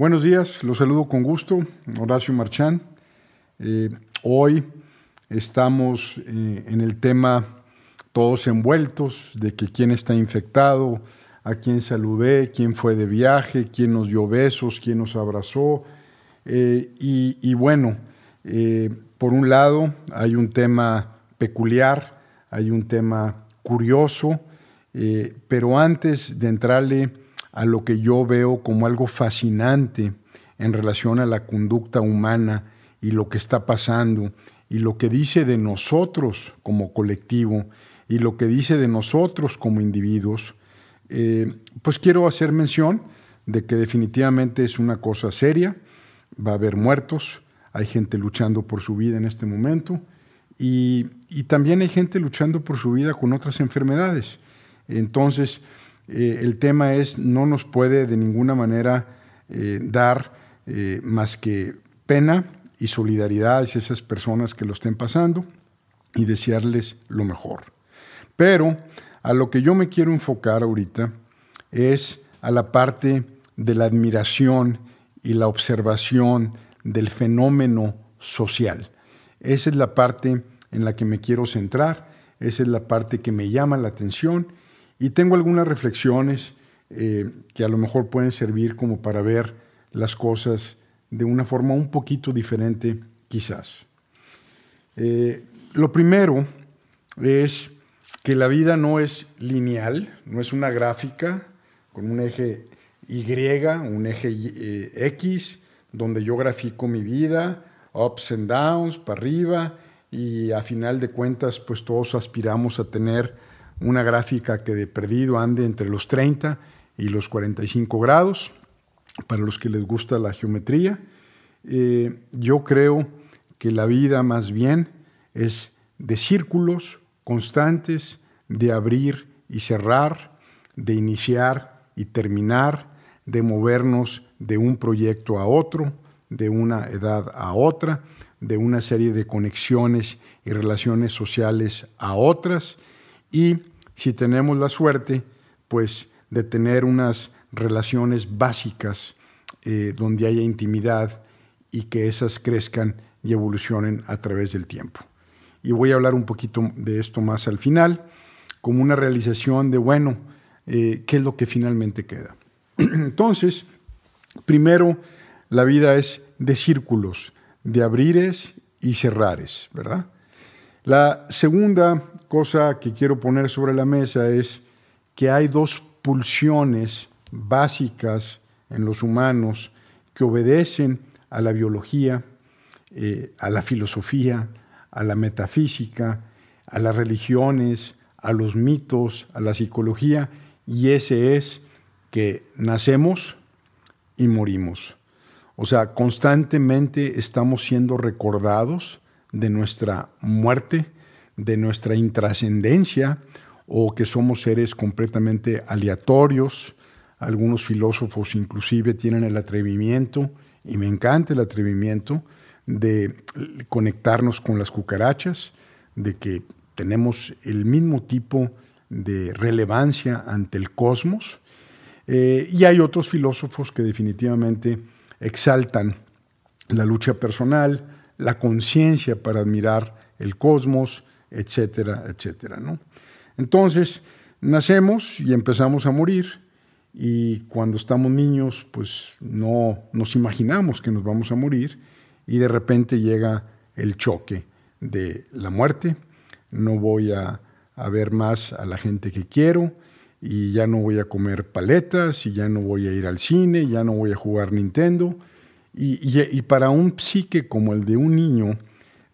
Buenos días, los saludo con gusto, Horacio Marchán. Eh, hoy estamos eh, en el tema todos envueltos de que quién está infectado, a quién saludé, quién fue de viaje, quién nos dio besos, quién nos abrazó. Eh, y, bueno, por un lado hay un tema peculiar, hay un tema curioso, pero antes de entrarle a lo que yo veo como algo fascinante en relación a la conducta humana y lo que está pasando y lo que dice de nosotros como colectivo y lo que dice de nosotros como individuos, eh, pues quiero hacer mención de que definitivamente es una cosa seria, va a haber muertos, hay gente luchando por su vida en este momento y, y también hay gente luchando por su vida con otras enfermedades. Entonces, eh, el tema es, no nos puede de ninguna manera eh, dar eh, más que pena y solidaridad a esas personas que lo estén pasando y desearles lo mejor. Pero a lo que yo me quiero enfocar ahorita es a la parte de la admiración y la observación del fenómeno social. Esa es la parte en la que me quiero centrar, esa es la parte que me llama la atención y tengo algunas reflexiones eh, que a lo mejor pueden servir como para ver las cosas de una forma un poquito diferente quizás. Eh, lo primero es que la vida no es lineal, no es una gráfica con un eje Y, un eje eh, X, donde yo grafico mi vida, ups and downs, para arriba, y a final de cuentas, pues todos aspiramos a tener una gráfica que de perdido ande entre los 30 y los 45 grados, para los que les gusta la geometría. Eh, yo creo que la vida más bien es de círculos constantes, de abrir y cerrar, de iniciar y terminar, de movernos de un proyecto a otro, de una edad a otra, de una serie de conexiones y relaciones sociales a otras y si tenemos la suerte, pues de tener unas relaciones básicas eh, donde haya intimidad y que esas crezcan y evolucionen a través del tiempo. Y voy a hablar un poquito de esto más al final, como una realización de, bueno, eh, ¿qué es lo que finalmente queda? Entonces, primero, la vida es de círculos, de abrires y cerrares, ¿verdad? La segunda cosa que quiero poner sobre la mesa es que hay dos pulsiones básicas en los humanos que obedecen a la biología, eh, a la filosofía, a la metafísica, a las religiones, a los mitos, a la psicología, y ese es que nacemos y morimos. O sea, constantemente estamos siendo recordados de nuestra muerte, de nuestra intrascendencia o que somos seres completamente aleatorios. Algunos filósofos inclusive tienen el atrevimiento, y me encanta el atrevimiento, de conectarnos con las cucarachas, de que tenemos el mismo tipo de relevancia ante el cosmos. Eh, y hay otros filósofos que definitivamente exaltan la lucha personal, la conciencia para admirar el cosmos, etcétera, etcétera. ¿no? Entonces, nacemos y empezamos a morir y cuando estamos niños, pues no nos imaginamos que nos vamos a morir y de repente llega el choque de la muerte, no voy a, ver más a la gente que quiero y ya no voy a comer paletas y ya no voy a ir al cine, ya no voy a jugar Nintendo. y para un psique como el de un niño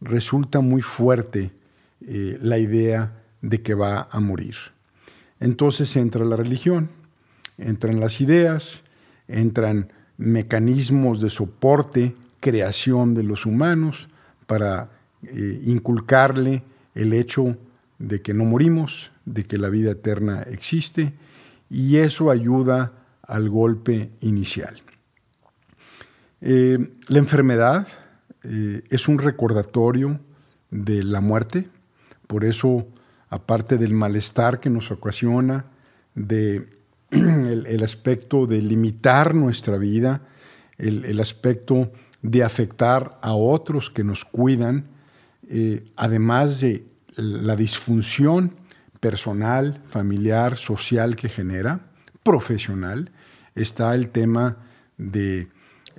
resulta muy fuerte eh, la idea de que va a morir. Entonces entra la religión, entran las ideas, entran mecanismos de soporte, creación de los humanos para eh, inculcarle el hecho de que no morimos, de que la vida eterna existe, y eso ayuda al golpe inicial. Eh, la enfermedad es un recordatorio de la muerte, por eso, aparte del malestar que nos ocasiona, de el, aspecto de limitar nuestra vida, el, aspecto de afectar a otros que nos cuidan, eh, además de la disfunción personal, familiar, social que genera, profesional, está el tema del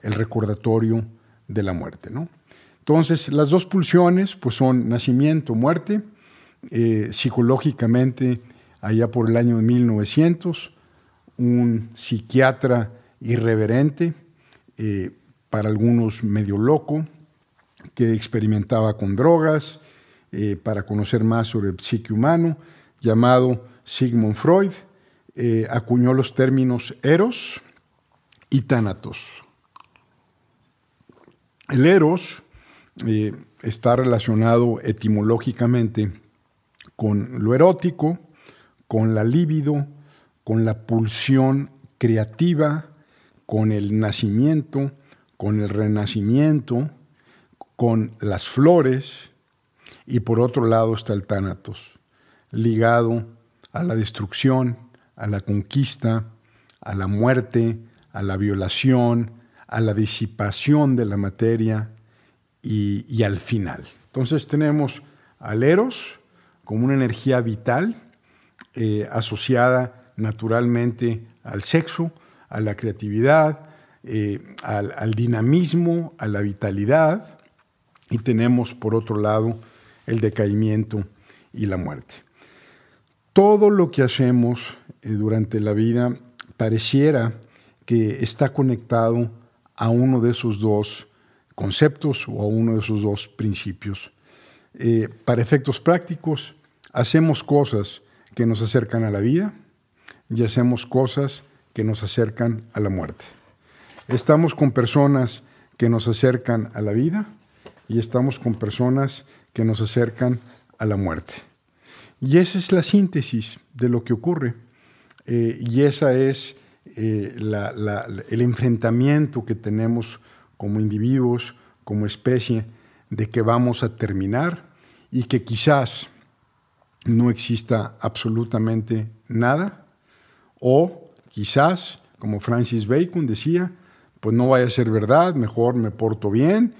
el recordatorio de la muerte. ¿no? Entonces, las dos pulsiones pues, son nacimiento, muerte, eh, psicológicamente, allá por el año de 1900, un psiquiatra irreverente, eh, para algunos medio loco, que experimentaba con drogas, eh, para conocer más sobre el psique humano, llamado Sigmund Freud, acuñó los términos eros y tánatos. El eros está relacionado etimológicamente con lo erótico, con la libido, con la pulsión creativa, con el nacimiento, con el renacimiento, con las flores, y por otro lado está el tánatos, ligado a la destrucción, a la conquista, a la muerte, a la violación, a la disipación de la materia y, al final. Entonces tenemos al eros, como una energía vital eh, asociada naturalmente al sexo, a la creatividad, eh, al, dinamismo, a la vitalidad, y tenemos por otro lado el decaimiento y la muerte. Todo lo que hacemos eh, durante la vida pareciera que está conectado a uno de esos dos conceptos o a uno de esos dos principios. para efectos prácticos, hacemos cosas que nos acercan a la vida y hacemos cosas que nos acercan a la muerte. Estamos con personas que nos acercan a la vida y estamos con personas que nos acercan a la muerte. Y esa es la síntesis de lo que ocurre. Eh, y esa es eh, el enfrentamiento que tenemos como individuos, como especie, de que vamos a terminar y que quizás no exista absolutamente nada, o quizás, como Francis Bacon decía, pues no vaya a ser verdad, mejor me porto bien,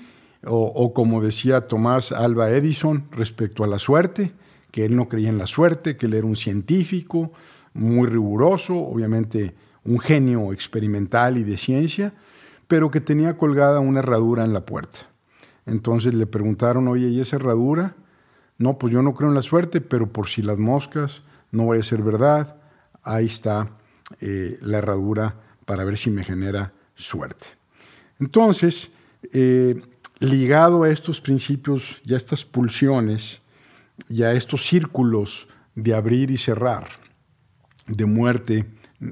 o, como decía Tomás Alba Edison respecto a la suerte, que él no creía en la suerte, que él era un científico muy riguroso, obviamente un genio experimental y de ciencia, pero que tenía colgada una herradura en la puerta. Entonces le preguntaron, oye, ¿y esa herradura? No, pues yo no creo en la suerte, pero por si las moscas no vaya a ser verdad, ahí está eh, la herradura para ver si me genera suerte. Entonces, eh, ligado a estos principios y a estas pulsiones y a estos círculos de abrir y cerrar, de muerte,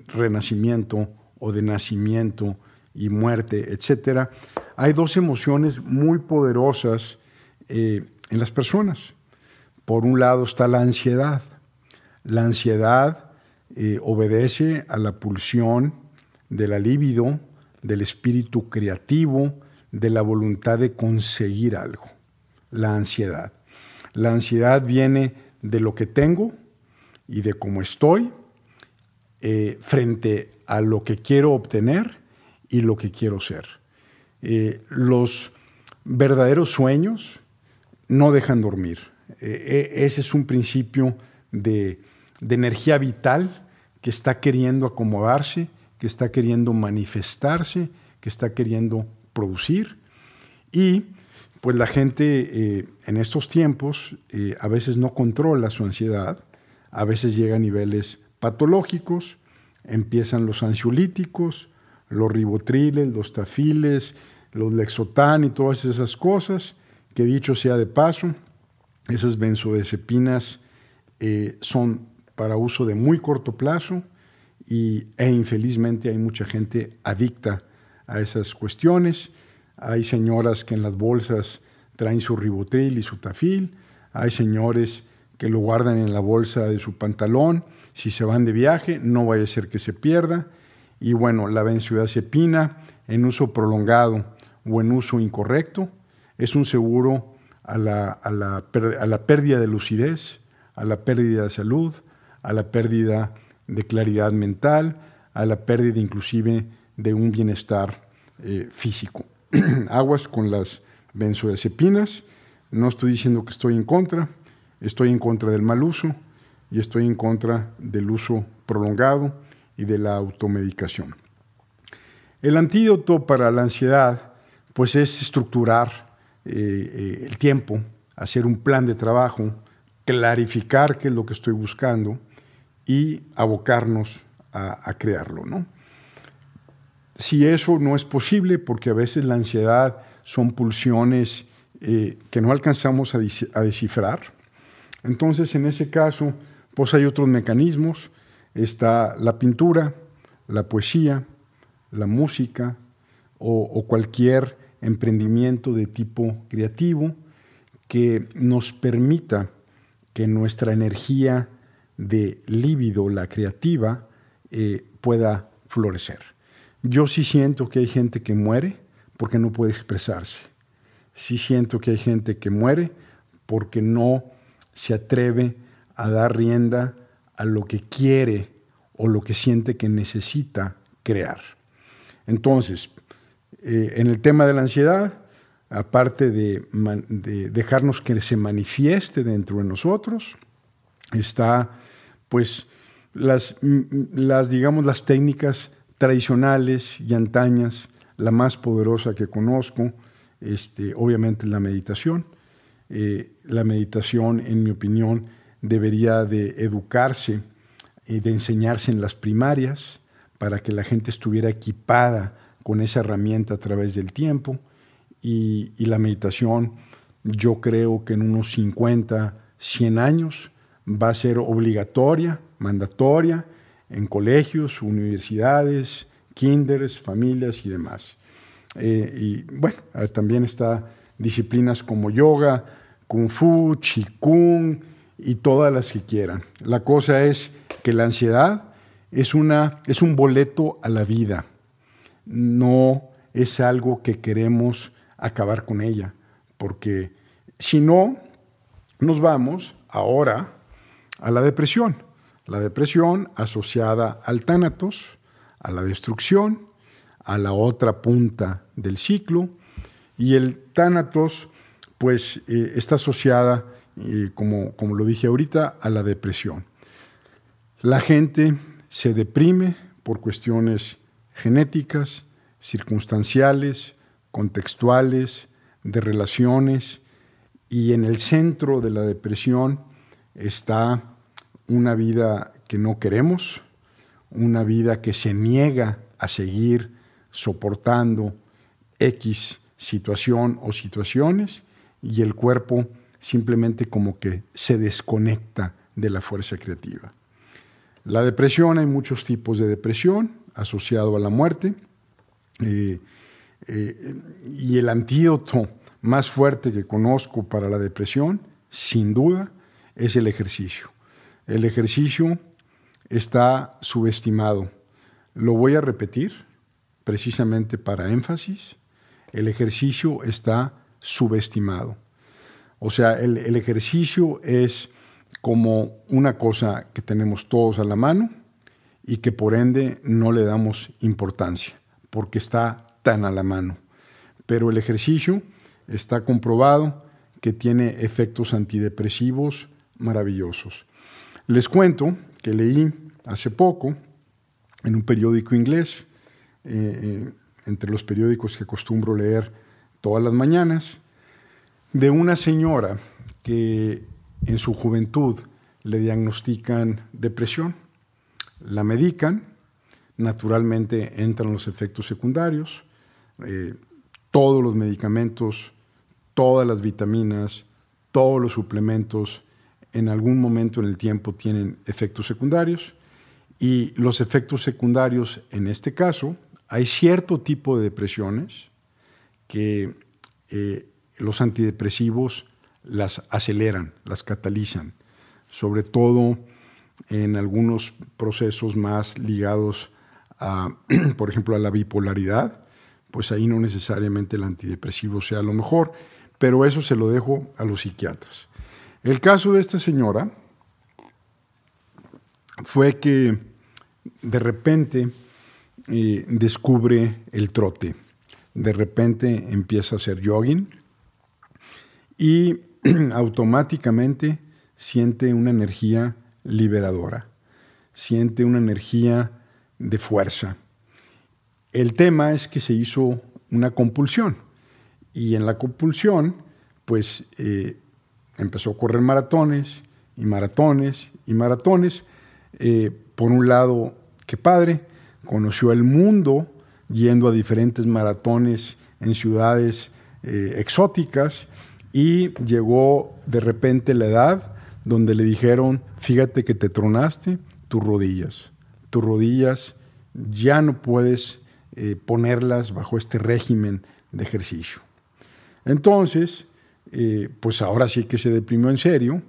renacimiento o de nacimiento y muerte, etc., hay dos emociones muy poderosas eh, en las personas. Por un lado está la ansiedad. La ansiedad eh, obedece a la pulsión de la libido, del espíritu creativo, de la voluntad de conseguir algo. La ansiedad. La ansiedad viene de lo que tengo y de cómo estoy eh, frente a lo que quiero obtener y lo que quiero ser. Eh, los verdaderos sueños no dejan dormir. Eh, e, ese es un principio de, energía vital que está queriendo acomodarse, que está queriendo manifestarse, que está queriendo producir. Y pues la gente eh, en estos tiempos eh, a veces no controla su ansiedad, a veces llega a niveles patológicos, empiezan los ansiolíticos, los ribotriles, los tafiles, los lexotán y todas esas cosas, que dicho sea de paso, esas benzodiazepinas eh, son para uso de muy corto plazo y, e infelizmente hay mucha gente adicta a esas cuestiones. Hay señoras que en las bolsas traen su ribotril y su tafil. Hay señores que lo guardan en la bolsa de su pantalón. Si se van de viaje, no vaya a ser que se pierda. Y bueno, la benzodiazepina en uso prolongado o en uso incorrecto es un seguro a la, a, la, a la, pérdida de lucidez, a la pérdida de salud, a la pérdida de claridad mental, a la pérdida inclusive de un bienestar eh, físico. Aguas con las benzodiazepinas. No estoy diciendo que estoy en contra, estoy en contra del mal uso y estoy en contra del uso prolongado y de la automedicación. El antídoto para la ansiedad pues es estructurar eh, eh, el tiempo, hacer un plan de trabajo, clarificar qué es lo que estoy buscando y abocarnos a, crearlo. ¿no? Si eso no es posible, porque a veces la ansiedad son pulsiones eh, que no alcanzamos a, descifrar, entonces en ese caso pues hay otros mecanismos, está la pintura, la poesía, la música o cualquier emprendimiento de tipo creativo que nos permita que nuestra energía de líbido, la creativa, eh, pueda florecer. Yo sí siento que hay gente que muere porque no puede expresarse. Sí siento que hay gente que muere porque no se atreve a dar rienda a lo que quiere o lo que siente que necesita crear. Entonces, eh, en el tema de la ansiedad, aparte de, dejarnos que se manifieste dentro de nosotros, está pues las, digamos, las técnicas tradicionales y antañas, la más poderosa que conozco, este, obviamente la meditación. Eh, la meditación, en mi opinión, debería de educarse y de enseñarse en las primarias para que la gente estuviera equipada con esa herramienta a través del tiempo y, la meditación yo creo que en unos 50, 100 años va a ser obligatoria, mandatoria, en colegios, universidades, kinders, familias y demás. Eh, y bueno, eh, también está disciplinas como yoga, kung fu, qigong y todas las que quieran. La cosa es que la ansiedad es, una, es un boleto a la vida, no es algo que queremos acabar con ella, porque si no, nos vamos ahora a la depresión. La depresión asociada al tánatos, a la destrucción, a la otra punta del ciclo, y el tánatos pues eh, está asociada, eh, como, como lo dije ahorita, a la depresión. La gente se deprime por cuestiones genéticas, circunstanciales, contextuales, de relaciones, y en el centro de la depresión está una vida que no queremos, una vida que se niega a seguir soportando X situación o situaciones y el cuerpo simplemente como que se desconecta de la fuerza creativa. La depresión, hay muchos tipos de depresión asociado a la muerte. Eh, eh, y el antídoto más fuerte que conozco para la depresión, sin duda, es el ejercicio. El ejercicio está subestimado. Lo voy a repetir precisamente para énfasis. El ejercicio está subestimado. O sea, el, el ejercicio es como una cosa que tenemos todos a la mano y que por ende no le damos importancia, porque está tan a la mano. Pero el ejercicio está comprobado que tiene efectos antidepresivos maravillosos. Les cuento que leí hace poco en un periódico inglés, eh, eh, entre los periódicos que acostumbro leer todas las mañanas, de una señora que en su juventud le diagnostican depresión, la medican, naturalmente entran los efectos secundarios, eh, todos los medicamentos, todas las vitaminas, todos los suplementos, en algún momento en el tiempo tienen efectos secundarios y los efectos secundarios, en este caso, hay cierto tipo de depresiones que eh, los antidepresivos las aceleran, las catalizan, sobre todo en algunos procesos más ligados a, por ejemplo, a la bipolaridad, pues ahí no necesariamente el antidepresivo sea lo mejor, pero eso se lo dejo a los psiquiatras. El caso de esta señora fue que de repente eh, descubre el trote. de repente empieza a hacer jogging y automáticamente siente una energía liberadora, siente una energía de fuerza. El tema es que se hizo una compulsión y en la compulsión pues eh, empezó a correr maratones y maratones y maratones. Eh, por un lado, qué padre, conoció el mundo yendo a diferentes maratones en ciudades eh, exóticas y llegó de repente la edad donde le dijeron, fíjate que te tronaste tus rodillas, tus rodillas ya no puedes eh, ponerlas bajo este régimen de ejercicio. Entonces, eh, pues ahora sí que se deprimió en serio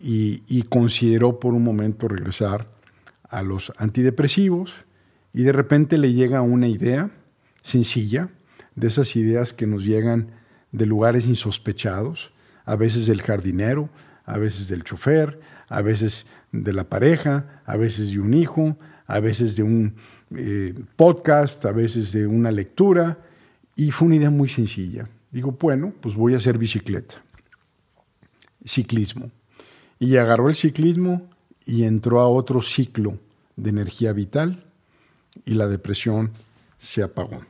y, y, consideró por un momento regresar a los antidepresivos y de repente le llega una idea sencilla, de esas ideas que nos llegan de lugares insospechados, a veces del jardinero, a veces del chofer, a veces de la pareja, a veces de un hijo, a veces de un eh, podcast, a veces de una lectura, y fue una idea muy sencilla. Digo, bueno, pues voy a hacer bicicleta, ciclismo. Y agarró el ciclismo y entró a otro ciclo de energía vital y la depresión se apagó.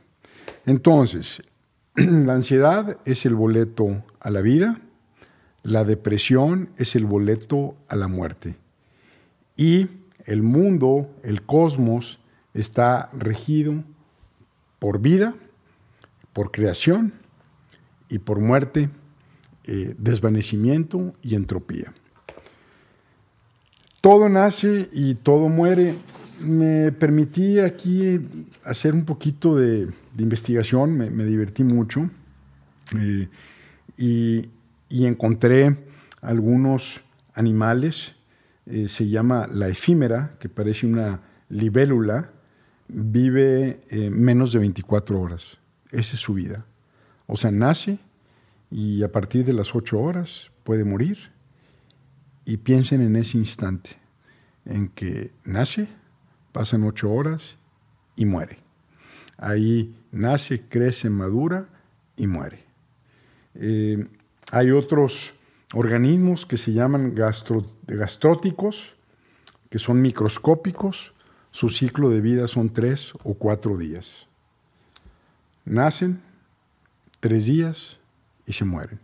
Entonces, la ansiedad es el boleto a la vida, la depresión es el boleto a la muerte. Y el mundo, el cosmos, está regido por vida, por creación y por muerte, eh, desvanecimiento y entropía. Todo nace y todo muere. Me permití aquí hacer un poquito de, investigación, me, divertí mucho eh, y, encontré algunos animales. Eh, se llama la efímera, que parece una libélula, vive menos de 24 horas. Esa es su vida. O sea, nace y a partir de las 8 horas puede morir. Y piensen en ese instante en que nace, pasan 8 horas y muere. Ahí nace, crece, madura y muere. Eh, hay otros organismos que se llaman gastróticos, que son microscópicos. Su ciclo de vida son tres o cuatro días. Nacen, tres días y se mueren.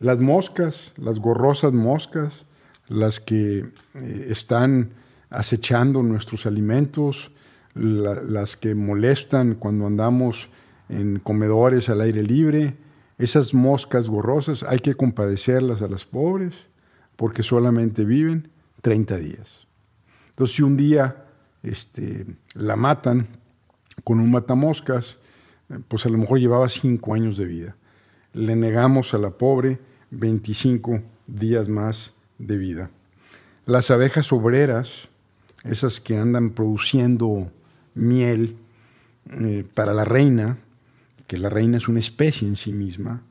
Las moscas, las gorrosas moscas, las que eh, están acechando nuestros alimentos, las que molestan cuando andamos en comedores al aire libre, esas moscas gorrosas hay que compadecerlas a las pobres porque solamente viven 30 días. Entonces, si un día este, la matan con un matamoscas, pues a lo mejor llevaba cinco años de vida. Le negamos a la pobre 25 días más de vida. Las abejas obreras, esas que andan produciendo miel eh, para la reina, que la reina es una especie en sí misma,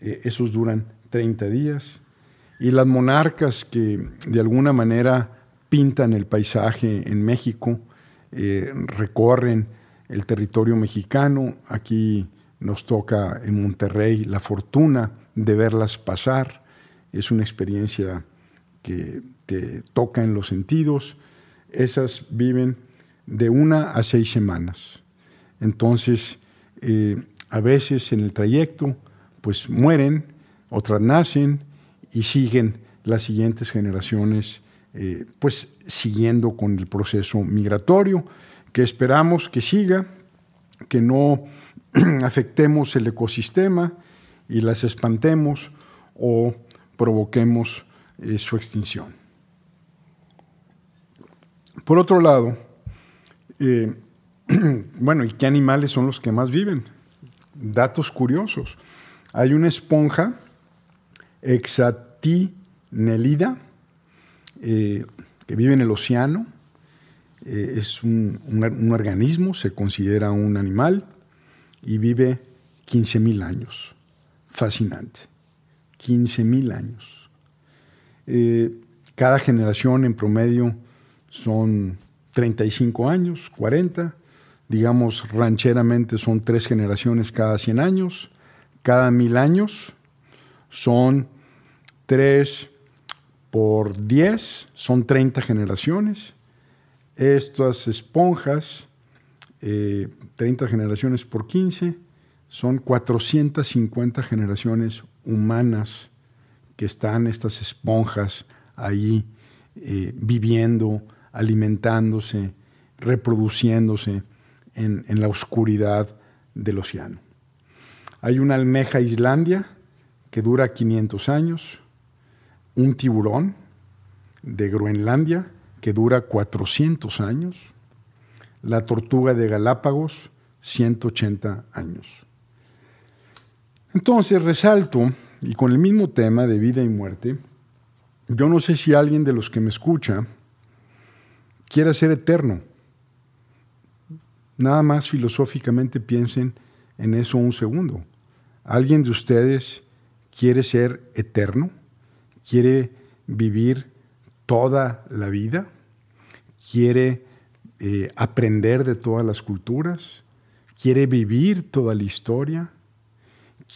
eh, esos duran 30 días. Y las monarcas que de alguna manera pintan el paisaje en México, eh, recorren el territorio mexicano. Aquí nos toca en Monterrey la fortuna de verlas pasar. Es una experiencia que te toca en los sentidos. Esas viven de una a seis semanas. Entonces, eh, a veces en el trayecto, pues mueren, otras nacen y siguen las siguientes generaciones, eh, pues siguiendo con el proceso migratorio que esperamos que siga, que no afectemos el ecosistema y las espantemos o provoquemos eh, su extinción. Por otro lado, eh, bueno, ¿y qué animales son los que más viven? Datos curiosos. Hay una esponja hexatinelida eh, que vive en el océano, eh, es un, organismo, se considera un animal y vive 15.000 años. Fascinante. 15.000 años. Eh, cada generación en promedio son 35 años, 40. Digamos rancheramente, son tres generaciones cada 100 años, cada mil años son tres por 10, son 30 generaciones. Estas esponjas, 30 eh, generaciones por 15, son 450 generaciones humanas que están estas esponjas ahí eh, viviendo, alimentándose, reproduciéndose en, la oscuridad del océano. Hay una almeja Islandia que dura 500 años, un tiburón de Groenlandia que dura 400 años, la tortuga de Galápagos 180 años. Entonces resalto, y con el mismo tema de vida y muerte, yo no sé si alguien de los que me escucha quiera ser eterno. Nada más filosóficamente piensen en eso un segundo. ¿Alguien de ustedes quiere ser eterno? ¿Quiere vivir toda la vida? ¿Quiere eh, aprender de todas las culturas? ¿Quiere vivir toda la historia?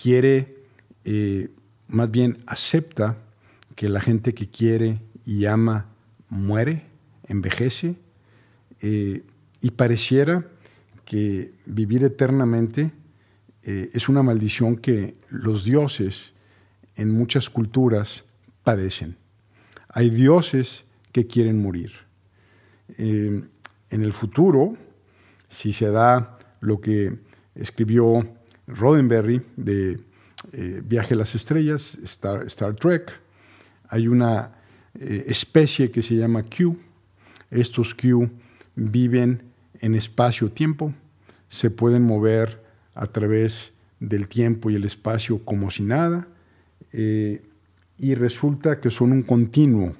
¿Quiere, eh, más bien, acepta que la gente que quiere y ama muere, envejece, eh, y pareciera que vivir eternamente eh, es una maldición que los dioses en muchas culturas padecen. Hay dioses que quieren morir. Eh, en el futuro, si se da lo que escribió Roddenberry de Viaje a las Estrellas, Star Trek, hay una eh, especie que se llama Q. Estos Q viven en espacio-tiempo, se pueden mover a través del tiempo y el espacio como si nada, eh, y resulta que son un continuo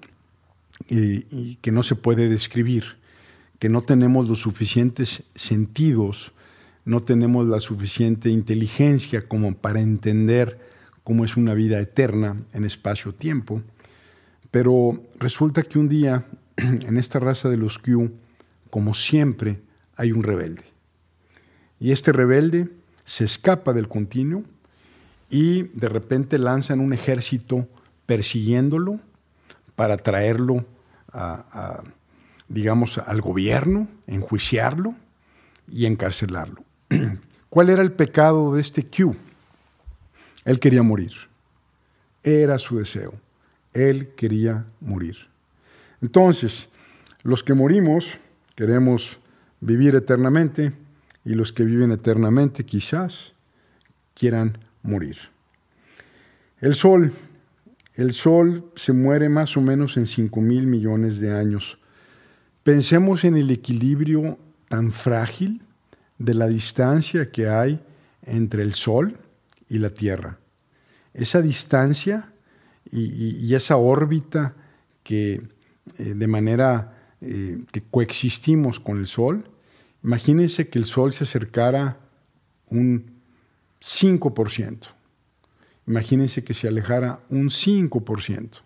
y que no se puede describir, que no tenemos los suficientes sentidos, no tenemos la suficiente inteligencia como para entender cómo es una vida eterna en espacio-tiempo. Pero resulta que un día, en esta raza de los Q, como siempre, hay un rebelde. Y este rebelde se escapa del continuo y de repente lanzan un ejército persiguiéndolo para traerlo digamos, al gobierno, enjuiciarlo y encarcelarlo. ¿Cuál era el pecado de este Q? Él quería morir. Era su deseo. Él quería morir. Entonces, los que morimos queremos vivir eternamente y los que viven eternamente quizás quieran morir. El Sol, el Sol se muere más o menos en 5 mil millones de años. Pensemos en el equilibrio tan frágil de la distancia que hay entre el Sol y la Tierra. Esa distancia y, esa órbita que eh, de manera eh, que coexistimos con el Sol, imagínense que el Sol se acercara un 5%. Imagínense que se alejara un 5%.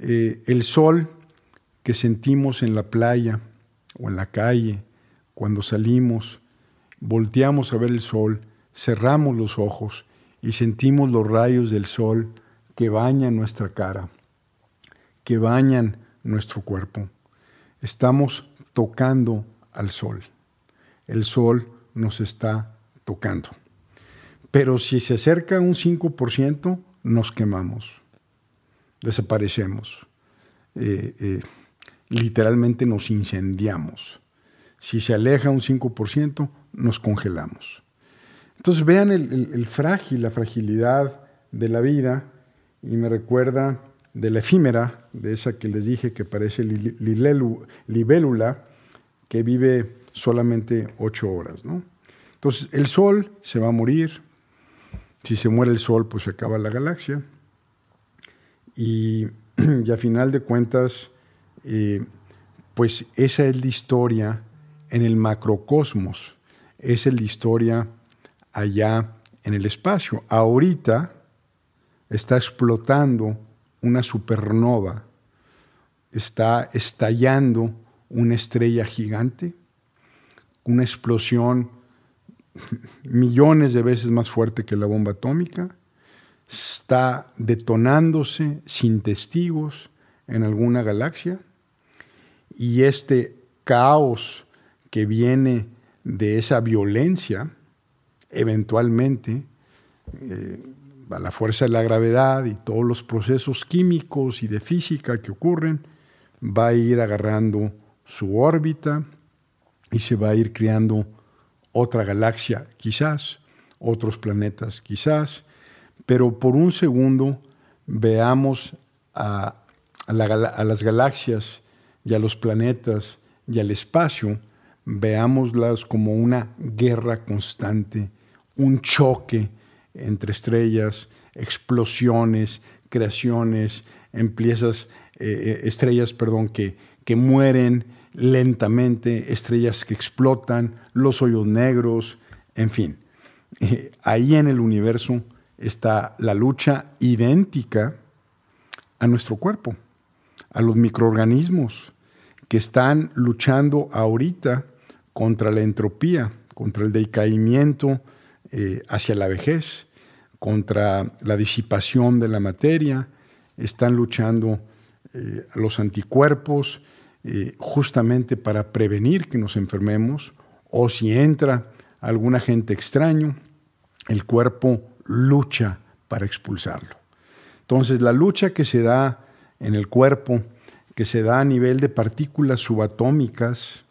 Eh, el sol que sentimos en la playa o en la calle, cuando salimos, volteamos a ver el sol, cerramos los ojos y sentimos los rayos del sol que bañan nuestra cara, que bañan nuestro cuerpo. Estamos tocando al sol. El sol nos está tocando. Pero si se acerca un 5%, nos quemamos, desaparecemos, eh, eh, literalmente nos incendiamos. Si se aleja un 5%, nos congelamos. Entonces vean el frágil, la fragilidad de la vida y me recuerda de la efímera, de esa que les dije que parece libélula, que vive solamente ocho horas. ¿no? Entonces, el Sol se va a morir. Si se muere el Sol, pues se acaba la galaxia. Y, a final de cuentas, eh, pues esa es la historia en el macrocosmos. Esa es la historia allá en el espacio. Ahorita, está explotando una supernova, está estallando una estrella gigante una explosión millones de veces más fuerte que la bomba atómica, está detonándose sin testigos en alguna galaxia y este caos que viene de esa violencia, eventualmente, eh, a la fuerza de la gravedad y todos los procesos químicos y de física que ocurren, va a ir agarrando su órbita y se va a ir creando otra galaxia quizás, otros planetas quizás, pero por un segundo veamos a, las galaxias y a los planetas y al espacio, veámoslas como una guerra constante, un choque entre estrellas, explosiones, creaciones, empiezas, eh, eh, estrellas perdón, que, que mueren lentamente, estrellas que explotan, los hoyos negros, en fin. Ahí en el universo está la lucha idéntica a nuestro cuerpo, a los microorganismos que están luchando ahorita contra la entropía, contra el decaimiento eh, hacia la vejez, contra la disipación de la materia, están luchando eh, los anticuerpos eh, justamente para prevenir que nos enfermemos o si entra algún agente extraño, el cuerpo lucha para expulsarlo. Entonces la lucha que se da en el cuerpo, que se da a nivel de partículas subatómicas,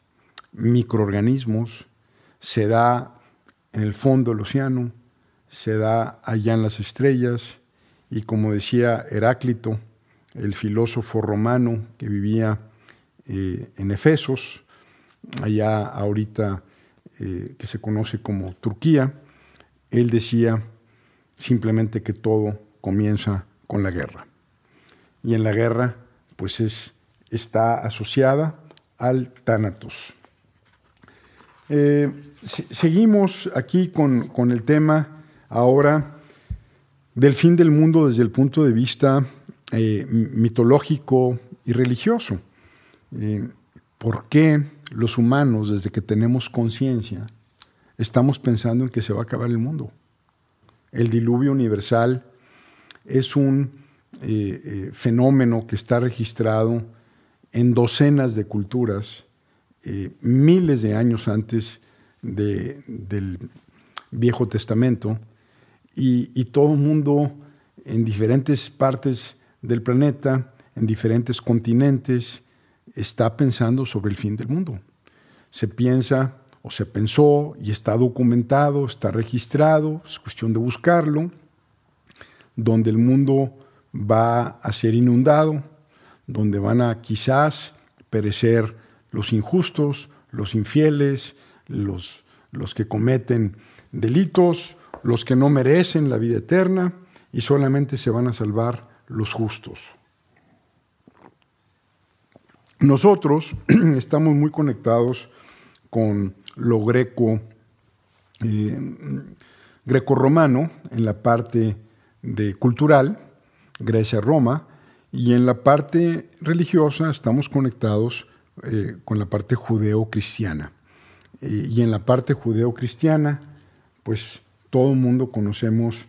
microorganismos, se da en el fondo del océano, se da allá en las estrellas y como decía Heráclito, el filósofo romano que vivía eh, en Efesos, allá ahorita eh, que se conoce como Turquía, él decía simplemente que todo comienza con la guerra. Y en la guerra, pues es, está asociada al Tánatos. Eh, seguimos aquí con, con, el tema ahora del fin del mundo desde el punto de vista mitológico y religioso. Eh, ¿por qué los humanos, desde que tenemos conciencia, estamos pensando en que se va a acabar el mundo? El diluvio universal es un eh, eh, fenómeno que está registrado en docenas de culturas, miles de años antes del Viejo Testamento, y, todo el mundo en diferentes partes del planeta, en diferentes continentes, está pensando sobre el fin del mundo. Se piensa o se pensó y está documentado, está registrado, es cuestión de buscarlo, donde el mundo va a ser inundado, donde van a quizás perecer los injustos, los infieles, los, los que cometen delitos, los que no merecen la vida eterna, y solamente se van a salvar los justos. Nosotros estamos muy conectados con lo greco, eh, greco-romano en la parte de cultural, Grecia-Roma, y en la parte religiosa estamos conectados eh, con la parte judeo-cristiana. Eh, y en la parte judeo-cristiana, pues todo el mundo conocemos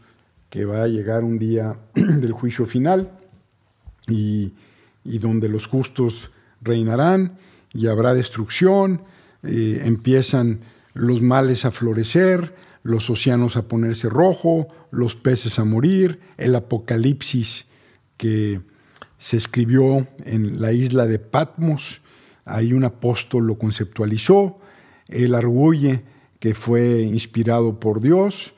que va a llegar un día del juicio final y, donde los justos reinarán y habrá destrucción, eh, empiezan los males a florecer, los océanos a ponerse rojo, los peces a morir, el apocalipsis que se escribió en la isla de Patmos, ahí un apóstol lo conceptualizó, el arguye que fue inspirado por Dios,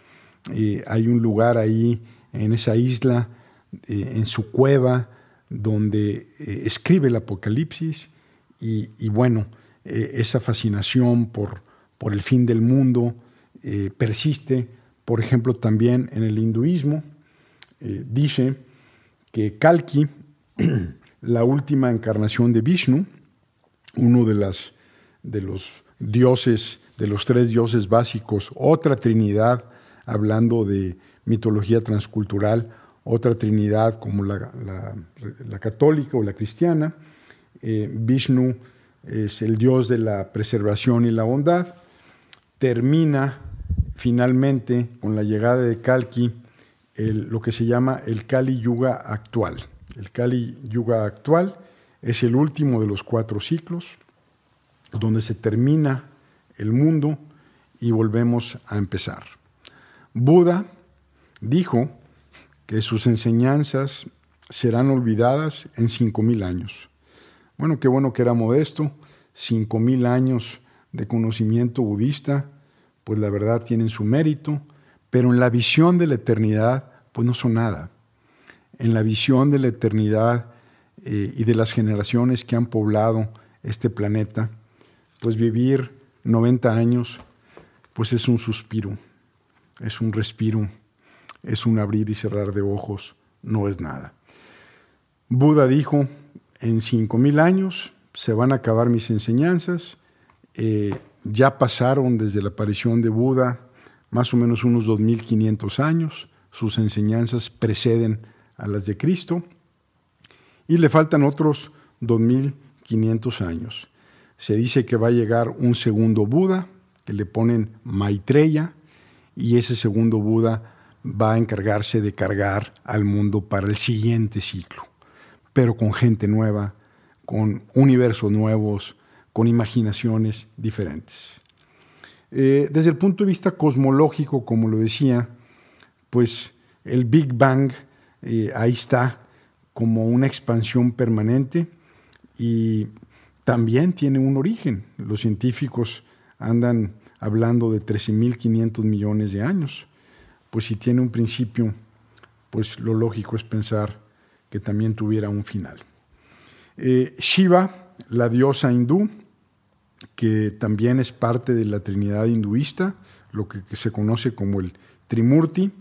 hay un lugar ahí en esa isla, eh, en su cueva, donde eh, escribe el Apocalipsis y, bueno, eh, esa fascinación por, por, el fin del mundo eh, persiste, por ejemplo, también en el hinduismo. dice que Kalki, la última encarnación de Vishnu, uno de, las, de los dioses, de los tres dioses básicos, otra trinidad, hablando de mitología transcultural, otra trinidad como la, católica o la cristiana. Eh, Vishnu es el dios de la preservación y la bondad. termina finalmente con la llegada de Kalki lo que se llama el Kali Yuga actual. El Kali Yuga actual es el último de los cuatro ciclos, donde se termina el mundo y volvemos a empezar. Buda dijo que sus enseñanzas serán olvidadas en 5.000 años. Bueno, qué bueno que era modesto, 5.000 años de conocimiento budista, pues la verdad tienen su mérito, pero en la visión de la eternidad, pues no son nada. En la visión de la eternidad eh, y de las generaciones que han poblado este planeta, pues vivir 90 años, pues es un suspiro, es un respiro, es un abrir y cerrar de ojos, no es nada. Buda dijo, en 5.000 años se van a acabar mis enseñanzas, eh, ya pasaron desde la aparición de Buda más o menos unos 2.500 años, sus enseñanzas preceden a las de Cristo, y le faltan otros 2.500 años. Se dice que va a llegar un segundo Buda, que le ponen Maitreya, y ese segundo Buda va a encargarse de cargar al mundo para el siguiente ciclo, pero con gente nueva, con universos nuevos, con imaginaciones diferentes. Eh, desde el punto de vista cosmológico, como lo decía, pues el Big Bang eh, ahí está como una expansión permanente y también tiene un origen. Los científicos andan hablando de 13.500 millones de años. Pues si tiene un principio, pues lo lógico es pensar que también tuviera un final. Eh, Shiva, la diosa hindú, que también es parte de la Trinidad hinduista, lo que, se conoce como el Trimurti,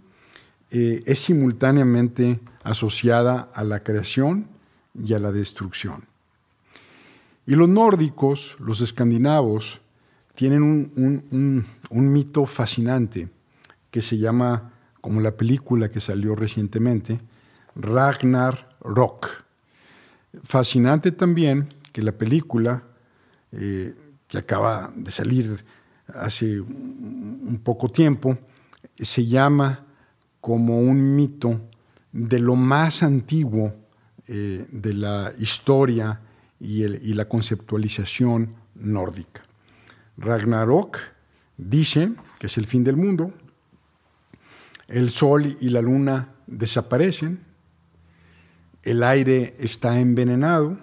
eh, es simultáneamente asociada a la creación y a la destrucción. Y los nórdicos, los escandinavos, tienen un, un mito fascinante que se llama, como la película que salió recientemente, Ragnar Rock. Fascinante también que la película, eh, que acaba de salir hace un poco tiempo, se llama como un mito de lo más antiguo eh, de la historia y, y, la conceptualización nórdica. Ragnarok dice que es el fin del mundo, el sol y la luna desaparecen, el aire está envenenado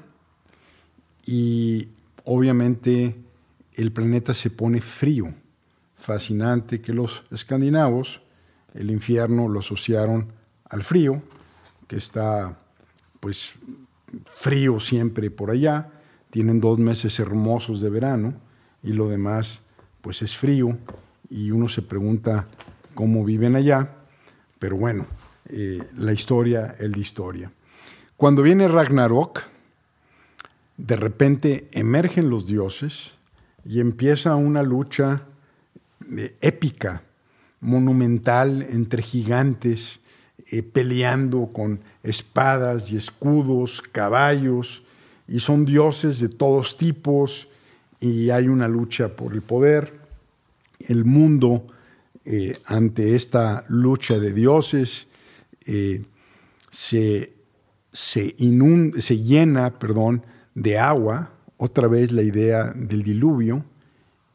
y obviamente el planeta se pone frío. Fascinante que los escandinavos el infierno lo asociaron al frío, que está pues frío siempre por allá, tienen dos meses hermosos de verano y lo demás pues es frío y uno se pregunta cómo viven allá, pero bueno, eh, la historia es la historia. Cuando viene Ragnarok, de repente emergen los dioses y empieza una lucha eh, épica, monumental entre gigantes, eh, peleando con espadas y escudos, caballos, y son dioses de todos tipos, y hay una lucha por el poder. El mundo, eh, ante esta lucha de dioses, se se, se llena perdón, de agua, otra vez la idea del diluvio,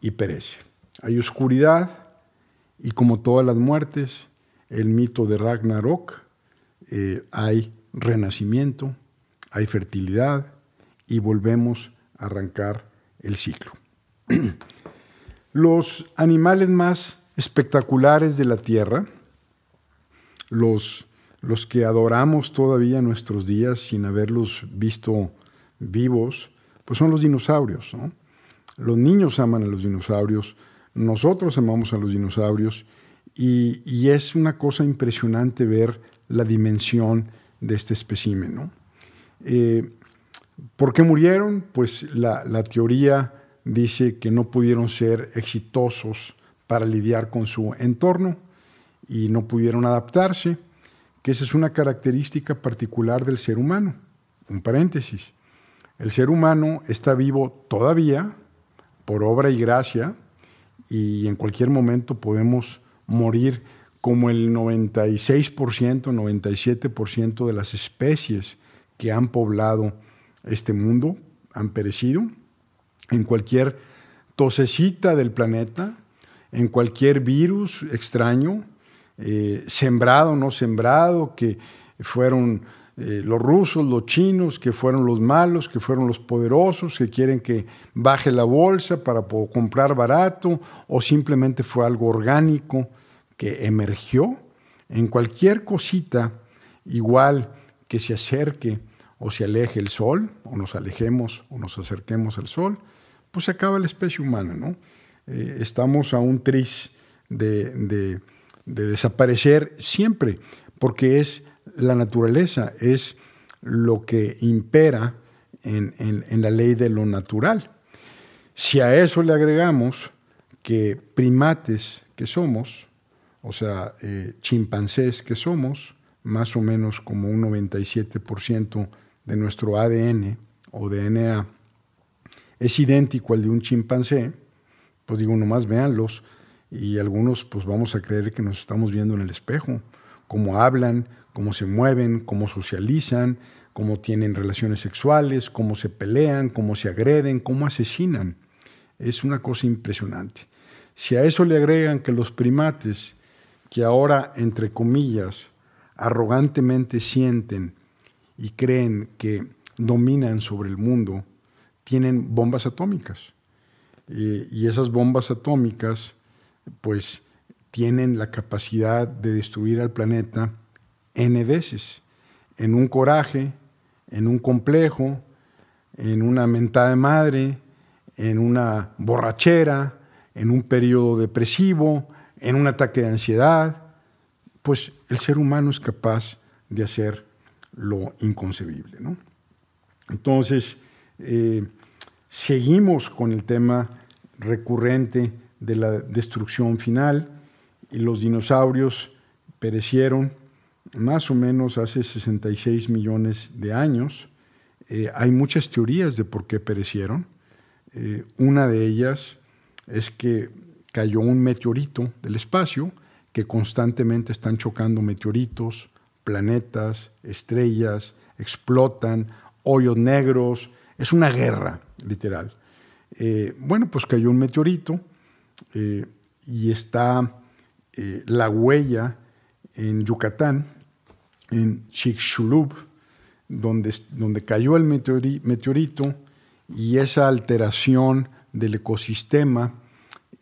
y perece. Hay oscuridad y como todas las muertes, el mito de Ragnarok, eh, hay renacimiento, hay fertilidad y volvemos a arrancar el ciclo. Los animales más espectaculares de la Tierra, los los que adoramos todavía nuestros días sin haberlos visto vivos, pues son los dinosaurios. Los niños aman a los dinosaurios, nosotros amamos a los dinosaurios y, es una cosa impresionante ver la dimensión de este espécimen. Eh, ¿Por qué murieron? Pues la, la teoría dice que no pudieron ser exitosos para lidiar con su entorno y no pudieron adaptarse que esa es una característica particular del ser humano. Un paréntesis. El ser humano está vivo todavía por obra y gracia y en cualquier momento podemos morir como el 96%, 97% de las especies que han poblado este mundo han perecido. En cualquier tosecita del planeta, en cualquier virus extraño, eh, sembrado o no sembrado, que fueron eh, los rusos, los chinos, que fueron los malos, que fueron los poderosos, que quieren que baje la bolsa para comprar barato, o simplemente fue algo orgánico que emergió en cualquier cosita, igual que se acerque o se aleje el sol, o nos alejemos o nos acerquemos al sol, pues se acaba la especie humana, ¿no? Eh, estamos a un tris de, de, desaparecer siempre, porque es la naturaleza, es lo que impera en, en la ley de lo natural. Si a eso le agregamos que primates que somos, o sea, eh, chimpancés que somos, más o menos como un 97% de nuestro ADN o DNA es idéntico al de un chimpancé, pues digo, nomás véanlos y algunos pues vamos a creer que nos estamos viendo en el espejo, cómo hablan, cómo se mueven, cómo socializan, cómo tienen relaciones sexuales, cómo se pelean, cómo se agreden, cómo asesinan. Es una cosa impresionante. Si a eso le agregan que los primates que ahora, entre comillas, arrogantemente sienten y creen que dominan sobre el mundo, tienen bombas atómicas. y esas bombas atómicas, pues, tienen la capacidad de destruir al planeta N veces, en un coraje, en un complejo, en una mentada de madre, en una borrachera, en un periodo depresivo, en un ataque de ansiedad, pues el ser humano es capaz de hacer lo inconcebible. Entonces, eh, seguimos con el tema recurrente de la destrucción final y los dinosaurios perecieron más o menos hace 66 millones de años. Eh, hay muchas teorías de por qué perecieron. Eh, una de ellas es que cayó un meteorito del espacio, que constantemente están chocando meteoritos, planetas, estrellas, explotan, hoyos negros, es una guerra, literal. Eh, bueno, pues cayó un meteorito eh, y está eh, la huella en Yucatán, en Chicxulub, donde, donde cayó el meteorito y esa alteración del ecosistema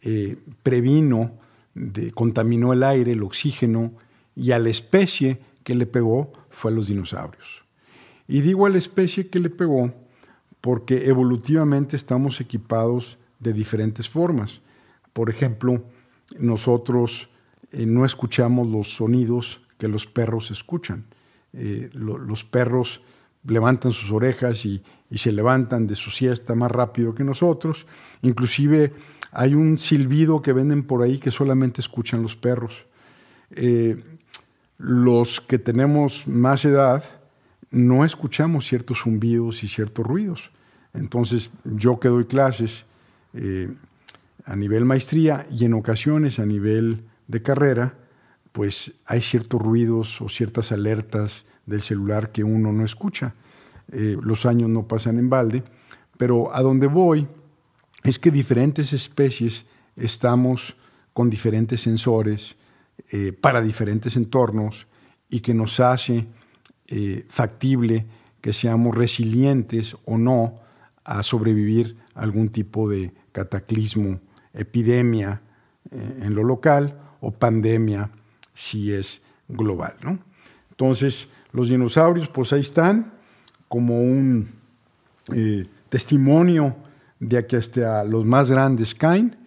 eh, previno, de, contaminó el aire, el oxígeno, y a la especie que le pegó fue a los dinosaurios. Y digo a la especie que le pegó porque evolutivamente estamos equipados de diferentes formas. Por ejemplo, nosotros eh, no escuchamos los sonidos que los perros escuchan. Eh, los perros levantan sus orejas y, y, se levantan de su siesta más rápido que nosotros. Inclusive hay un silbido que venden por ahí que solamente escuchan los perros. Eh, los que tenemos más edad no escuchamos ciertos zumbidos y ciertos ruidos. Entonces, yo que doy clases eh, a nivel maestría y en ocasiones a nivel de carrera, pues hay ciertos ruidos o ciertas alertas del celular que uno no escucha. Eh, los años no pasan en balde, pero a donde voy es que diferentes especies estamos con diferentes sensores eh, para diferentes entornos y que nos hace eh, factible que seamos resilientes o no a sobrevivir a algún tipo de cataclismo, epidemia eh, en lo local o pandemia si es global. Entonces, los dinosaurios, pues ahí están como un testimonio de aquí hasta los más grandes caen.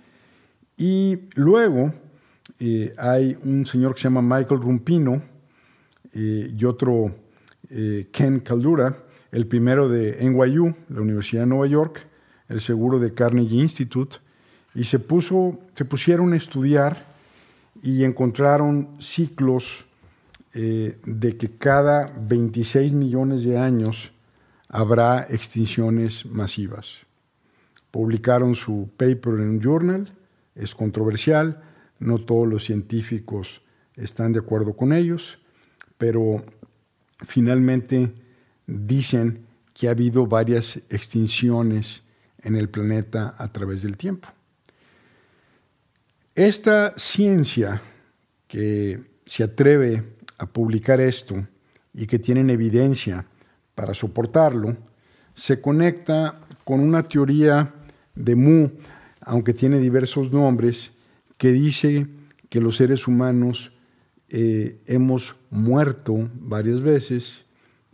Y luego eh, hay un señor que se llama Michael Rumpino eh, y otro eh, Ken Caldura, el primero de NYU, la Universidad de Nueva York, el seguro de Carnegie Institute, y se, puso, se pusieron a estudiar y encontraron ciclos de que cada 26 millones de años habrá extinciones masivas publicaron su paper en un journal es controversial, no todos los científicos están de acuerdo con ellos, pero finalmente dicen que ha habido varias extinciones en el planeta a través del tiempo. Esta ciencia que se atreve a publicar esto y que tienen evidencia para soportarlo, se conecta con una teoría de Mu, aunque tiene diversos nombres, que dice que los seres humanos eh, hemos muerto varias veces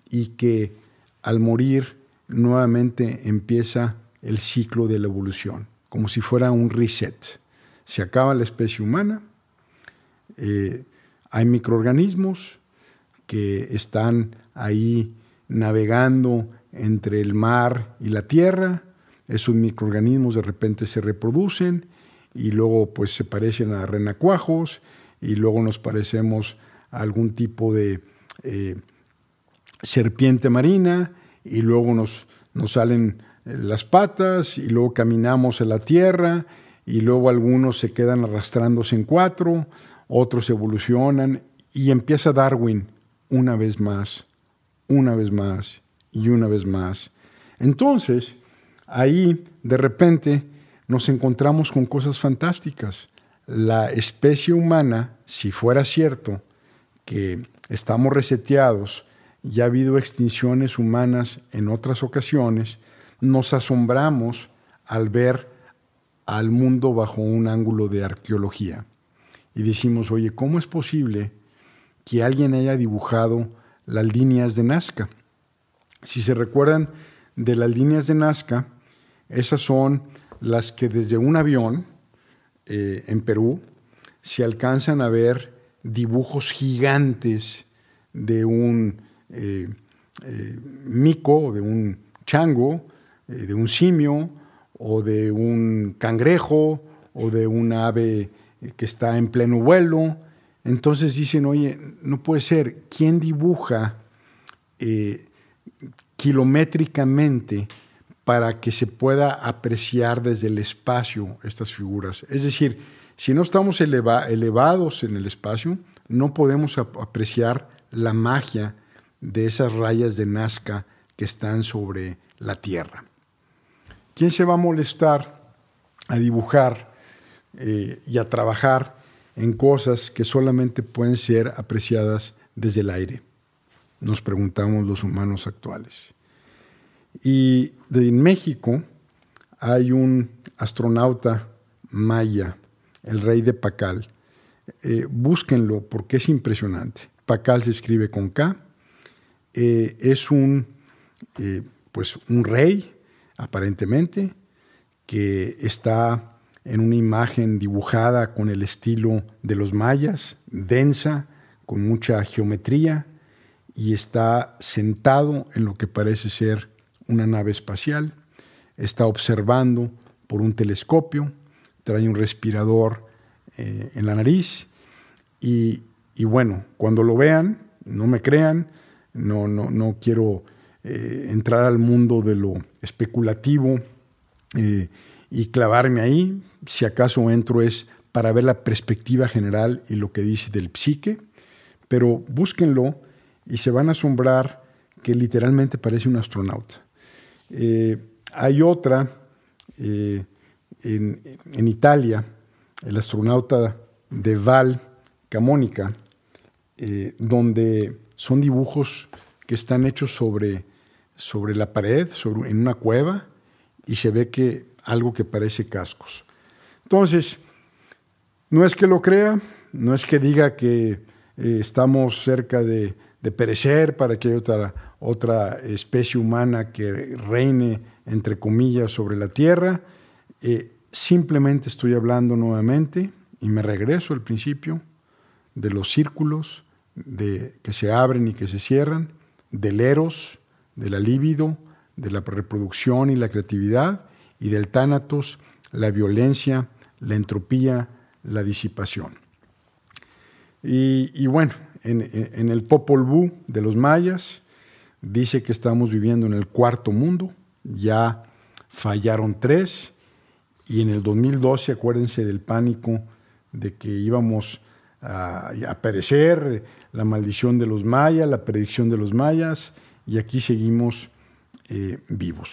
y que al morir nuevamente empieza el ciclo de la evolución, como si fuera un reset. Se acaba la especie humana, eh, hay microorganismos que están ahí navegando entre el mar y la tierra, esos microorganismos de repente se reproducen y luego pues se parecen a renacuajos y luego nos parecemos a algún tipo de eh, serpiente marina y luego nos, nos salen eh, las patas y luego caminamos en la tierra y luego algunos se quedan arrastrándose en cuatro, otros evolucionan y empieza Darwin una vez más, una vez más y una vez más. Entonces, ahí de repente nos encontramos con cosas fantásticas. La especie humana, si fuera cierto que estamos reseteados y ha habido extinciones humanas en otras ocasiones, nos asombramos al ver al mundo bajo un ángulo de arqueología. Y decimos, oye, ¿cómo es posible que alguien haya dibujado las líneas de Nazca? Si se recuerdan de las líneas de Nazca, esas son las que desde un avión eh, en Perú se alcanzan a ver dibujos gigantes de un eh, eh, mico, de un chango, de un simio o de un cangrejo o de un ave que está en pleno vuelo. Entonces dicen, oye, no puede ser, ¿quién dibuja kilométricamente para que se pueda apreciar desde el espacio estas figuras. Es decir, si no estamos elevados en el espacio, no podemos apreciar la magia de esas rayas de Nazca que están sobre la Tierra. ¿Quién se va a molestar a dibujar eh, y a trabajar en cosas que solamente pueden ser apreciadas desde el aire? Nos preguntamos los humanos actuales. Y en México hay un astronauta maya, el rey de Pacal. Eh, búsquenlo porque es impresionante. Pacal se escribe con K. Eh, es un, eh, pues un rey, aparentemente, que está en una imagen dibujada con el estilo de los mayas, densa, con mucha geometría, y está sentado en lo que parece ser una nave espacial, está observando por un telescopio, trae un respirador eh, en la nariz y, bueno, cuando lo vean, no me crean, no, no, no quiero eh, entrar al mundo de lo especulativo eh, y clavarme ahí, si acaso entro es para ver la perspectiva general y lo que dice del psique, pero búsquenlo y se van a asombrar que literalmente parece un astronauta. Eh, hay otra eh, en, Italia, el astronauta de Val Camonica, eh, donde son dibujos que están hechos sobre, sobre la pared, sobre, en una cueva, y se ve que algo que parece cascos. Entonces, no es que lo crea, no es que diga que estamos cerca de, de perecer para que haya otra otra especie humana que reine, entre comillas, sobre la tierra. Eh, simplemente estoy hablando nuevamente, y me regreso al principio, de los círculos de, que se abren y que se cierran, del eros, de la libido, de la reproducción y la creatividad, y del tánatos, la violencia, la entropía, la disipación. Y, bueno, en, el Popol Vuh de los mayas, dice que estamos viviendo en el cuarto mundo, ya fallaron tres y en el 2012, acuérdense del pánico de que íbamos a, perecer, la maldición de los mayas, la predicción de los mayas, y aquí seguimos eh, vivos.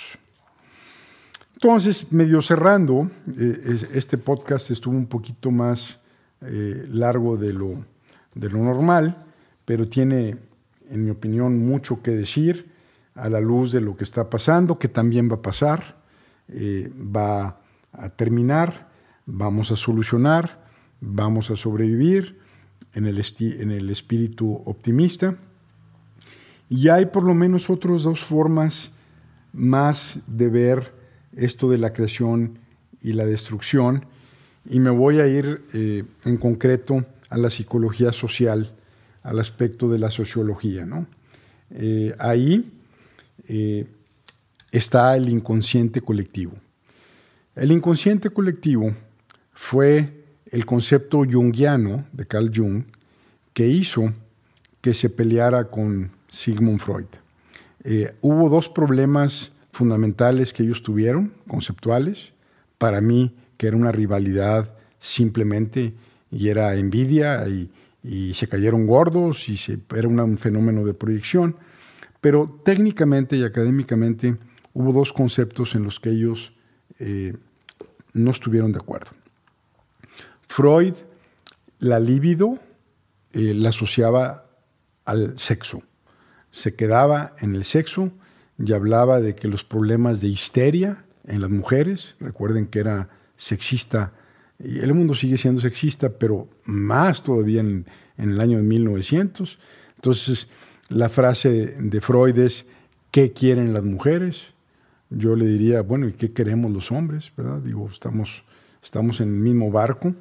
Entonces, medio cerrando, eh, este podcast estuvo un poquito más eh, largo de lo, de lo normal, pero tiene, en mi opinión, mucho que decir a la luz de lo que está pasando, que también va a pasar, va a terminar, vamos a solucionar, vamos a sobrevivir en el, en el espíritu optimista. Y hay por lo menos otras dos formas más de ver esto de la creación y la destrucción. Y me voy a ir eh, en concreto a la psicología social, al aspecto de la sociología. ¿no? Eh, ahí eh, está el inconsciente colectivo. El inconsciente colectivo fue el concepto junguiano de Carl Jung que hizo que se peleara con Sigmund Freud. Eh, hubo dos problemas fundamentales que ellos tuvieron, conceptuales. Para mí, que era una rivalidad simplemente y era envidia y, se cayeron gordos y se, era un fenómeno de proyección. Pero técnicamente y académicamente hubo dos conceptos en los que ellos eh, no estuvieron de acuerdo. Freud, la libido eh, la asociaba al sexo. Se quedaba en el sexo y hablaba de que los problemas de histeria en las mujeres, recuerden que era sexista, el mundo sigue siendo sexista, pero más todavía en, en el año de 1900. Entonces, la frase de Freud es, ¿qué quieren las mujeres? Yo le diría, bueno, ¿y qué queremos los hombres? ¿Verdad? Digo, estamos, estamos en el mismo barco,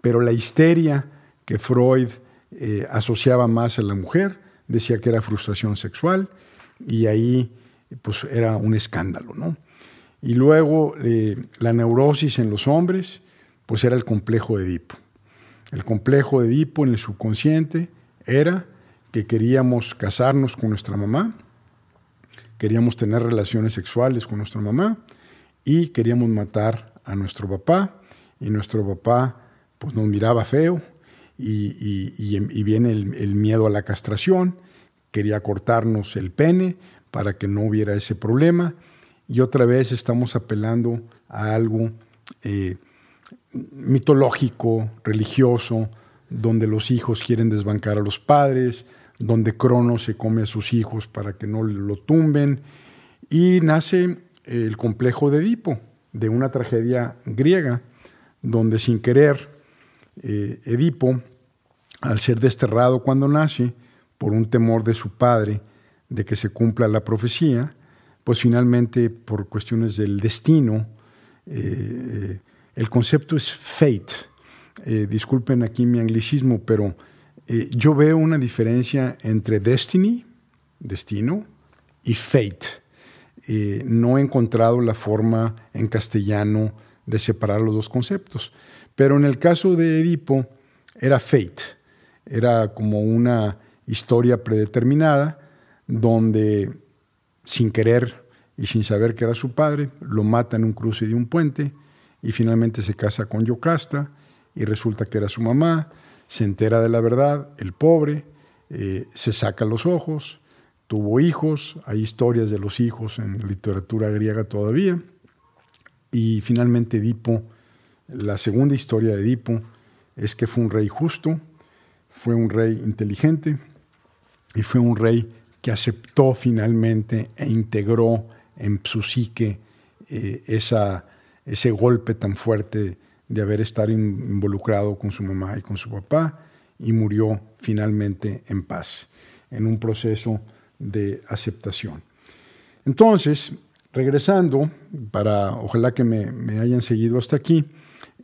pero la histeria que Freud eh, asociaba más a la mujer, decía que era frustración sexual y ahí pues era un escándalo, ¿no? Y luego eh, la neurosis en los hombres, pues era el complejo de Edipo. El complejo de Edipo en el subconsciente era que queríamos casarnos con nuestra mamá, queríamos tener relaciones sexuales con nuestra mamá y queríamos matar a nuestro papá y nuestro papá pues nos miraba feo y, viene el, miedo a la castración, quería cortarnos el pene para que no hubiera ese problema y otra vez estamos apelando a algo eh, mitológico, religioso, donde los hijos quieren desbancar a los padres, donde Cronos se come a sus hijos para que no lo tumben, y nace el complejo de Edipo, de una tragedia griega, donde sin querer eh, Edipo, al ser desterrado cuando nace, por un temor de su padre de que se cumpla la profecía, pues finalmente por cuestiones del destino, eh, el concepto es fate. disculpen aquí mi anglicismo, pero eh, yo veo una diferencia entre destiny, destino, y fate. Eh, no he encontrado la forma en castellano de separar los dos conceptos. Pero en el caso de Edipo era fate, era como una historia predeterminada donde sin querer y sin saber que era su padre, lo mata en un cruce de un puente y finalmente se casa con Yocasta y resulta que era su mamá se entera de la verdad, el pobre, eh, se saca los ojos, tuvo hijos, hay historias de los hijos en literatura griega todavía, y finalmente Edipo, la segunda historia de Edipo es que fue un rey justo, fue un rey inteligente y fue un rey que aceptó finalmente e integró en su psique eh, esa, ese golpe tan fuerte de haber estado involucrado con su mamá y con su papá y murió finalmente en paz, en un proceso de aceptación. Entonces, regresando, para ojalá que me, hayan seguido hasta aquí,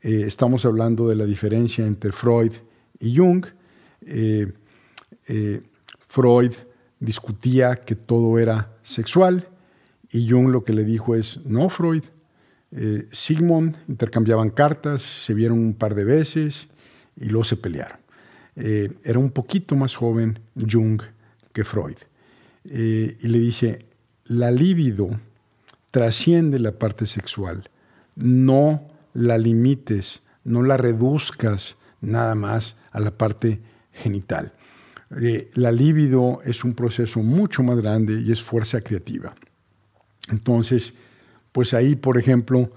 eh, estamos hablando de la diferencia entre Freud y Jung. Eh, eh, Freud discutía que todo era sexual y Jung lo que le dijo es, no, Freud, eh, Sigmund, intercambiaban cartas, se vieron un par de veces y luego se pelearon. Eh, era un poquito más joven Jung que Freud. Eh, y le dije, la libido trasciende la parte sexual, no la limites, no la reduzcas nada más a la parte genital. La libido es un proceso mucho más grande y es fuerza creativa. Entonces, pues ahí, por ejemplo,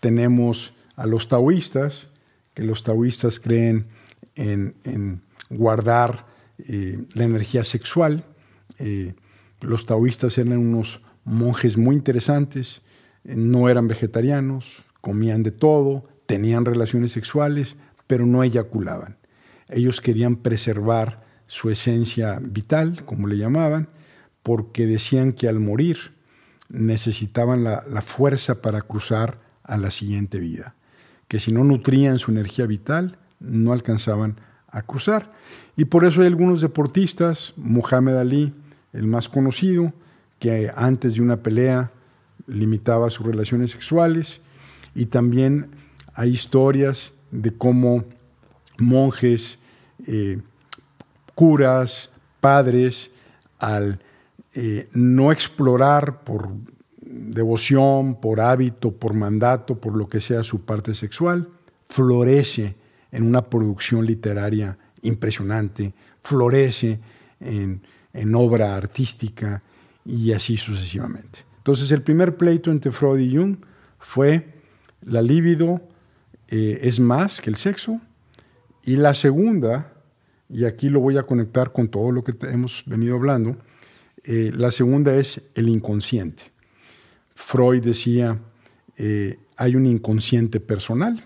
tenemos a los taoístas, que los taoístas creen en, guardar eh, la energía sexual. Eh, los taoístas eran unos monjes muy interesantes, no eran vegetarianos, comían de todo, tenían relaciones sexuales, pero no eyaculaban. Ellos querían preservar su esencia vital, como le llamaban, porque decían que al morir necesitaban la, fuerza para cruzar a la siguiente vida, que si no nutrían su energía vital, no alcanzaban a cruzar. Y por eso hay algunos deportistas, Muhammad Ali, el más conocido, que antes de una pelea limitaba sus relaciones sexuales, y también hay historias de cómo monjes, eh, curas, padres, al eh, no explorar por devoción, por hábito, por mandato, por lo que sea su parte sexual, florece en una producción literaria impresionante, florece en, obra artística y así sucesivamente. Entonces el primer pleito entre Freud y Jung fue la libido eh, es más que el sexo y la segunda y aquí lo voy a conectar con todo lo que hemos venido hablando, eh, la segunda es el inconsciente. Freud decía, eh, hay un inconsciente personal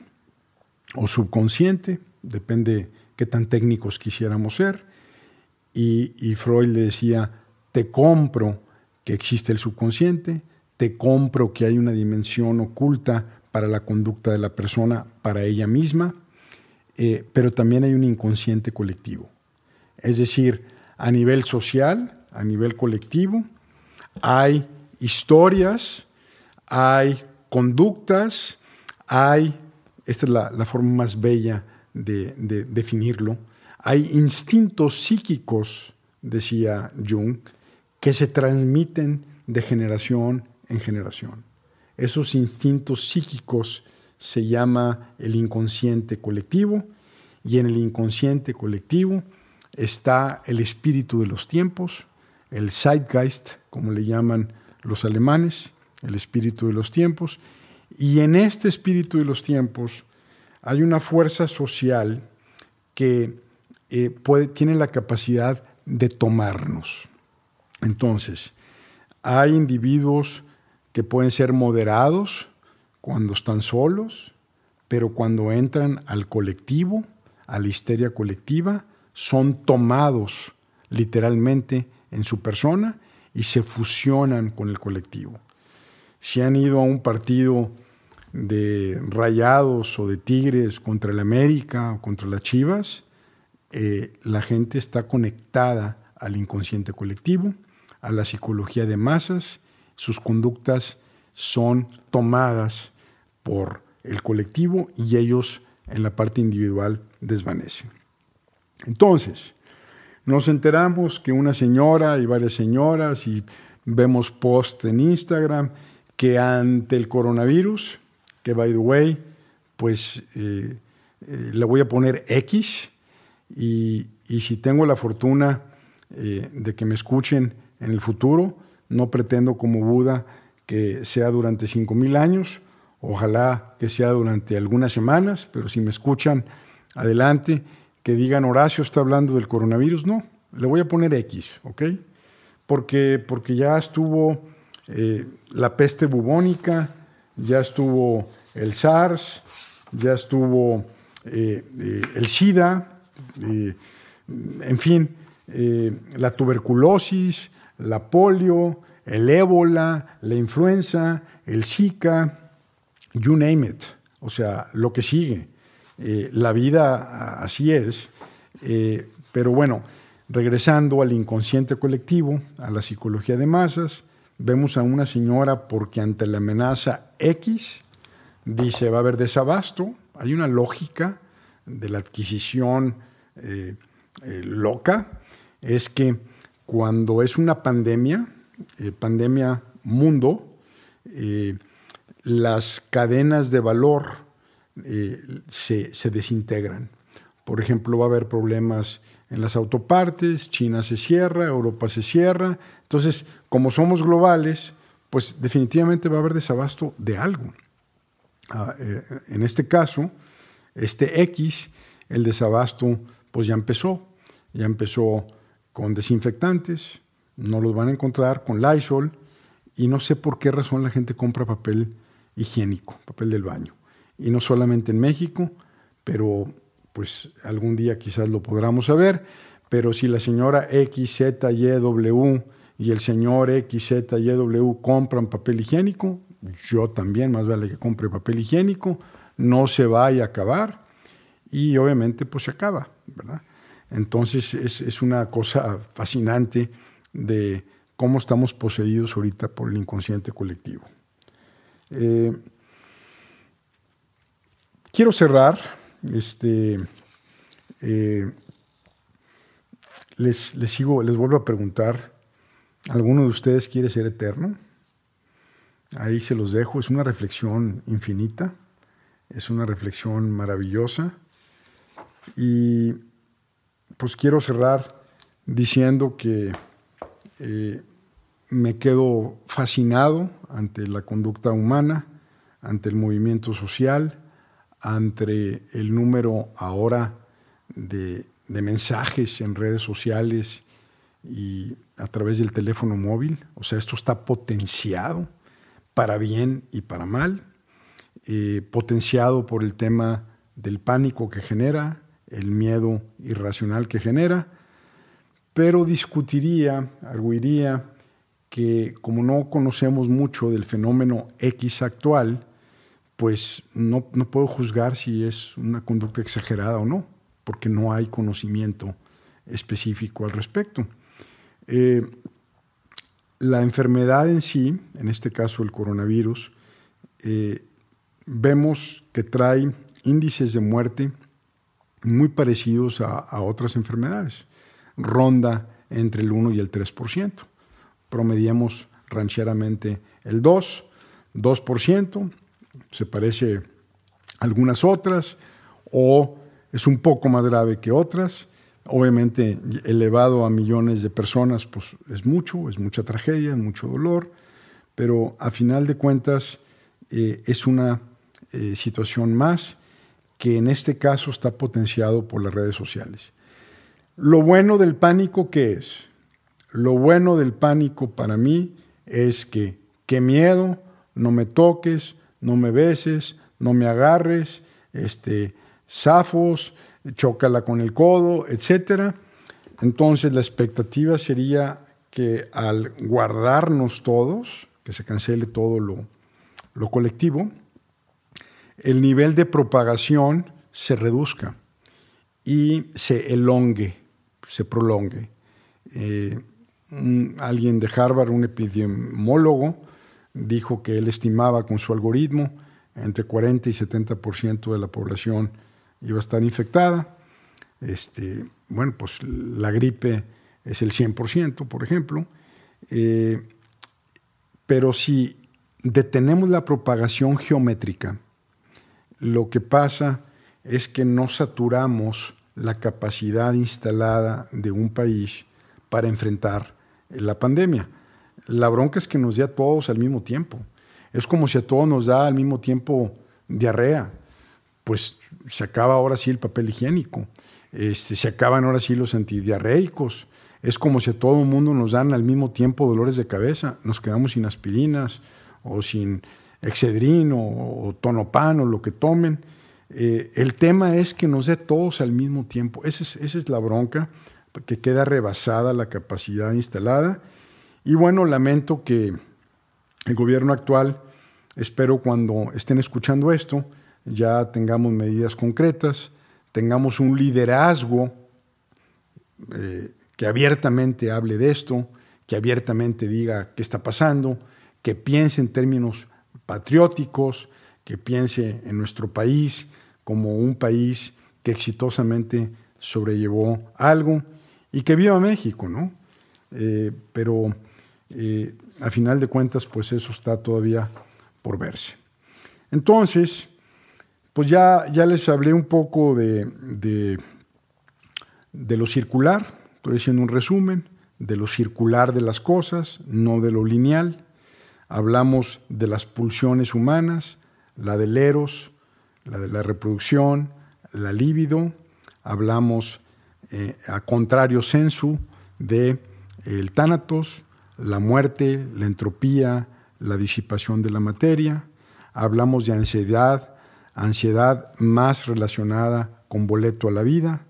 o subconsciente, depende qué tan técnicos quisiéramos ser, y, Freud le decía, te compro que existe el subconsciente, te compro que hay una dimensión oculta para la conducta de la persona, para ella misma, eh, pero también hay un inconsciente colectivo. Es decir, a nivel social, a nivel colectivo, hay historias, hay conductas, hay, esta es la, forma más bella de, de, definirlo, hay instintos psíquicos, decía Jung, que se transmiten de generación en generación. Esos instintos psíquicos se llama el inconsciente colectivo y en el inconsciente colectivo está el espíritu de los tiempos, el Zeitgeist, como le llaman los alemanes, el espíritu de los tiempos, y en este espíritu de los tiempos hay una fuerza social que eh, tiene la capacidad de tomarnos. Entonces, hay individuos que pueden ser moderados, cuando están solos, pero cuando entran al colectivo, a la histeria colectiva, son tomados literalmente en su persona y se fusionan con el colectivo. Si han ido a un partido de rayados o de tigres contra el América o contra las Chivas, eh, la gente está conectada al inconsciente colectivo, a la psicología de masas, sus conductas son tomadas por el colectivo y ellos en la parte individual desvanecen. Entonces, nos enteramos que una señora y varias señoras y vemos posts en Instagram que ante el coronavirus, que by the way, pues eh, eh, le voy a poner X y, si tengo la fortuna eh, de que me escuchen en el futuro, no pretendo como Buda que sea durante 5.000 años, Ojalá que sea durante algunas semanas, pero si me escuchan, adelante, que digan Horacio está hablando del coronavirus. No, le voy a poner X, ¿ok? Porque, porque ya estuvo eh, la peste bubónica, ya estuvo el SARS, ya estuvo eh, eh, el SIDA, en fin, la tuberculosis, la polio, el ébola, la influenza, el Zika, you name it, o sea, lo que sigue. Eh, la vida así es, eh, pero bueno, regresando al inconsciente colectivo, a la psicología de masas, vemos a una señora porque ante la amenaza X dice va a haber desabasto, hay una lógica de la adquisición eh, loca, es que cuando es una pandemia, pandemia mundo, las cadenas de valor eh, se, se desintegran. Por ejemplo, va a haber problemas en las autopartes, China se cierra, Europa se cierra. Entonces, como somos globales, pues definitivamente va a haber desabasto de algo. Ah, eh, en este caso, este X, el desabasto, pues ya empezó. Ya empezó con desinfectantes, no los van a encontrar con Lysol, y no sé por qué razón la gente compra papel higiénico, papel del baño. Y no solamente en México, pero pues algún día quizás lo podamos saber, pero si la señora XZYW y el señor XZYW compran papel higiénico, yo también más vale que compre papel higiénico, no se vaya a acabar y obviamente pues se acaba, ¿verdad? Entonces es, una cosa fascinante de cómo estamos poseídos ahorita por el inconsciente colectivo. Eh, quiero cerrar este, eh, les, les, sigo, les vuelvo a preguntar, ¿alguno de ustedes quiere ser eterno? Ahí se los dejo, es una reflexión infinita, es una reflexión maravillosa y pues quiero cerrar diciendo que eh, me quedo fascinado ante la conducta humana, ante el movimiento social, ante el número ahora de, mensajes en redes sociales y a través del teléfono móvil. O sea, esto está potenciado para bien y para mal, eh, potenciado por el tema del pánico que genera, el miedo irracional que genera, pero discutiría, arguiría que como no conocemos mucho del fenómeno X actual, pues no, puedo juzgar si es una conducta exagerada o no, porque no hay conocimiento específico al respecto. Eh, la enfermedad en sí, en este caso el coronavirus, eh, vemos que trae índices de muerte muy parecidos a, a, otras enfermedades. Ronda entre el 1 y el 3%. Promediamos rancheramente el 2, 2%, se parece a algunas otras o es un poco más grave que otras. Obviamente elevado a millones de personas, pues es mucho, es mucha tragedia, es mucho dolor, pero a final de cuentas eh, es una eh, situación más que en este caso está potenciado por las redes sociales. Lo bueno del pánico, ¿qué es? Lo bueno del pánico para mí es que, qué miedo, no me toques, no me beses, no me agarres, este, zafos, chócala con el codo, etc. Entonces la expectativa sería que al guardarnos todos, que se cancele todo lo, lo colectivo, el nivel de propagación se reduzca y se elongue, se prolongue. Eh, alguien de Harvard, un epidemiólogo, dijo que él estimaba con su algoritmo entre 40 y 70% de la población iba a estar infectada. Este, bueno, pues la gripe es el 100%, por ejemplo. Eh, pero si detenemos la propagación geométrica, lo que pasa es que no saturamos la capacidad instalada de un país para enfrentar la pandemia. La bronca es que nos dé a todos al mismo tiempo. Es como si a todos nos da al mismo tiempo diarrea. Pues se acaba ahora sí el papel higiénico. Este, se acaban ahora sí los antidiarreicos. Es como si a todo el mundo nos dan al mismo tiempo dolores de cabeza. Nos quedamos sin aspirinas o sin excedrin o, tonopan o lo que tomen. Eh, el tema es que nos dé todos al mismo tiempo. Esa es, esa es la bronca, que queda rebasada la capacidad instalada y bueno, lamento que el gobierno actual, espero cuando estén escuchando esto, ya tengamos medidas concretas, tengamos un liderazgo eh, que abiertamente hable de esto, que abiertamente diga qué está pasando, que piense en términos patrióticos, que piense en nuestro país como un país que exitosamente sobrellevó algo y que viva México, ¿no? Eh, pero a final de cuentas, pues eso está todavía por verse. Entonces, pues ya, ya les hablé un poco de, de, de lo circular, estoy haciendo un resumen, de lo circular de las cosas, no de lo lineal. Hablamos de las pulsiones humanas, la del eros, la de la reproducción, la libido. Hablamos eh, a contrario sensu de el tánatos, la muerte, la entropía, la disipación de la materia. Hablamos de ansiedad, ansiedad más relacionada con boleto a la vida.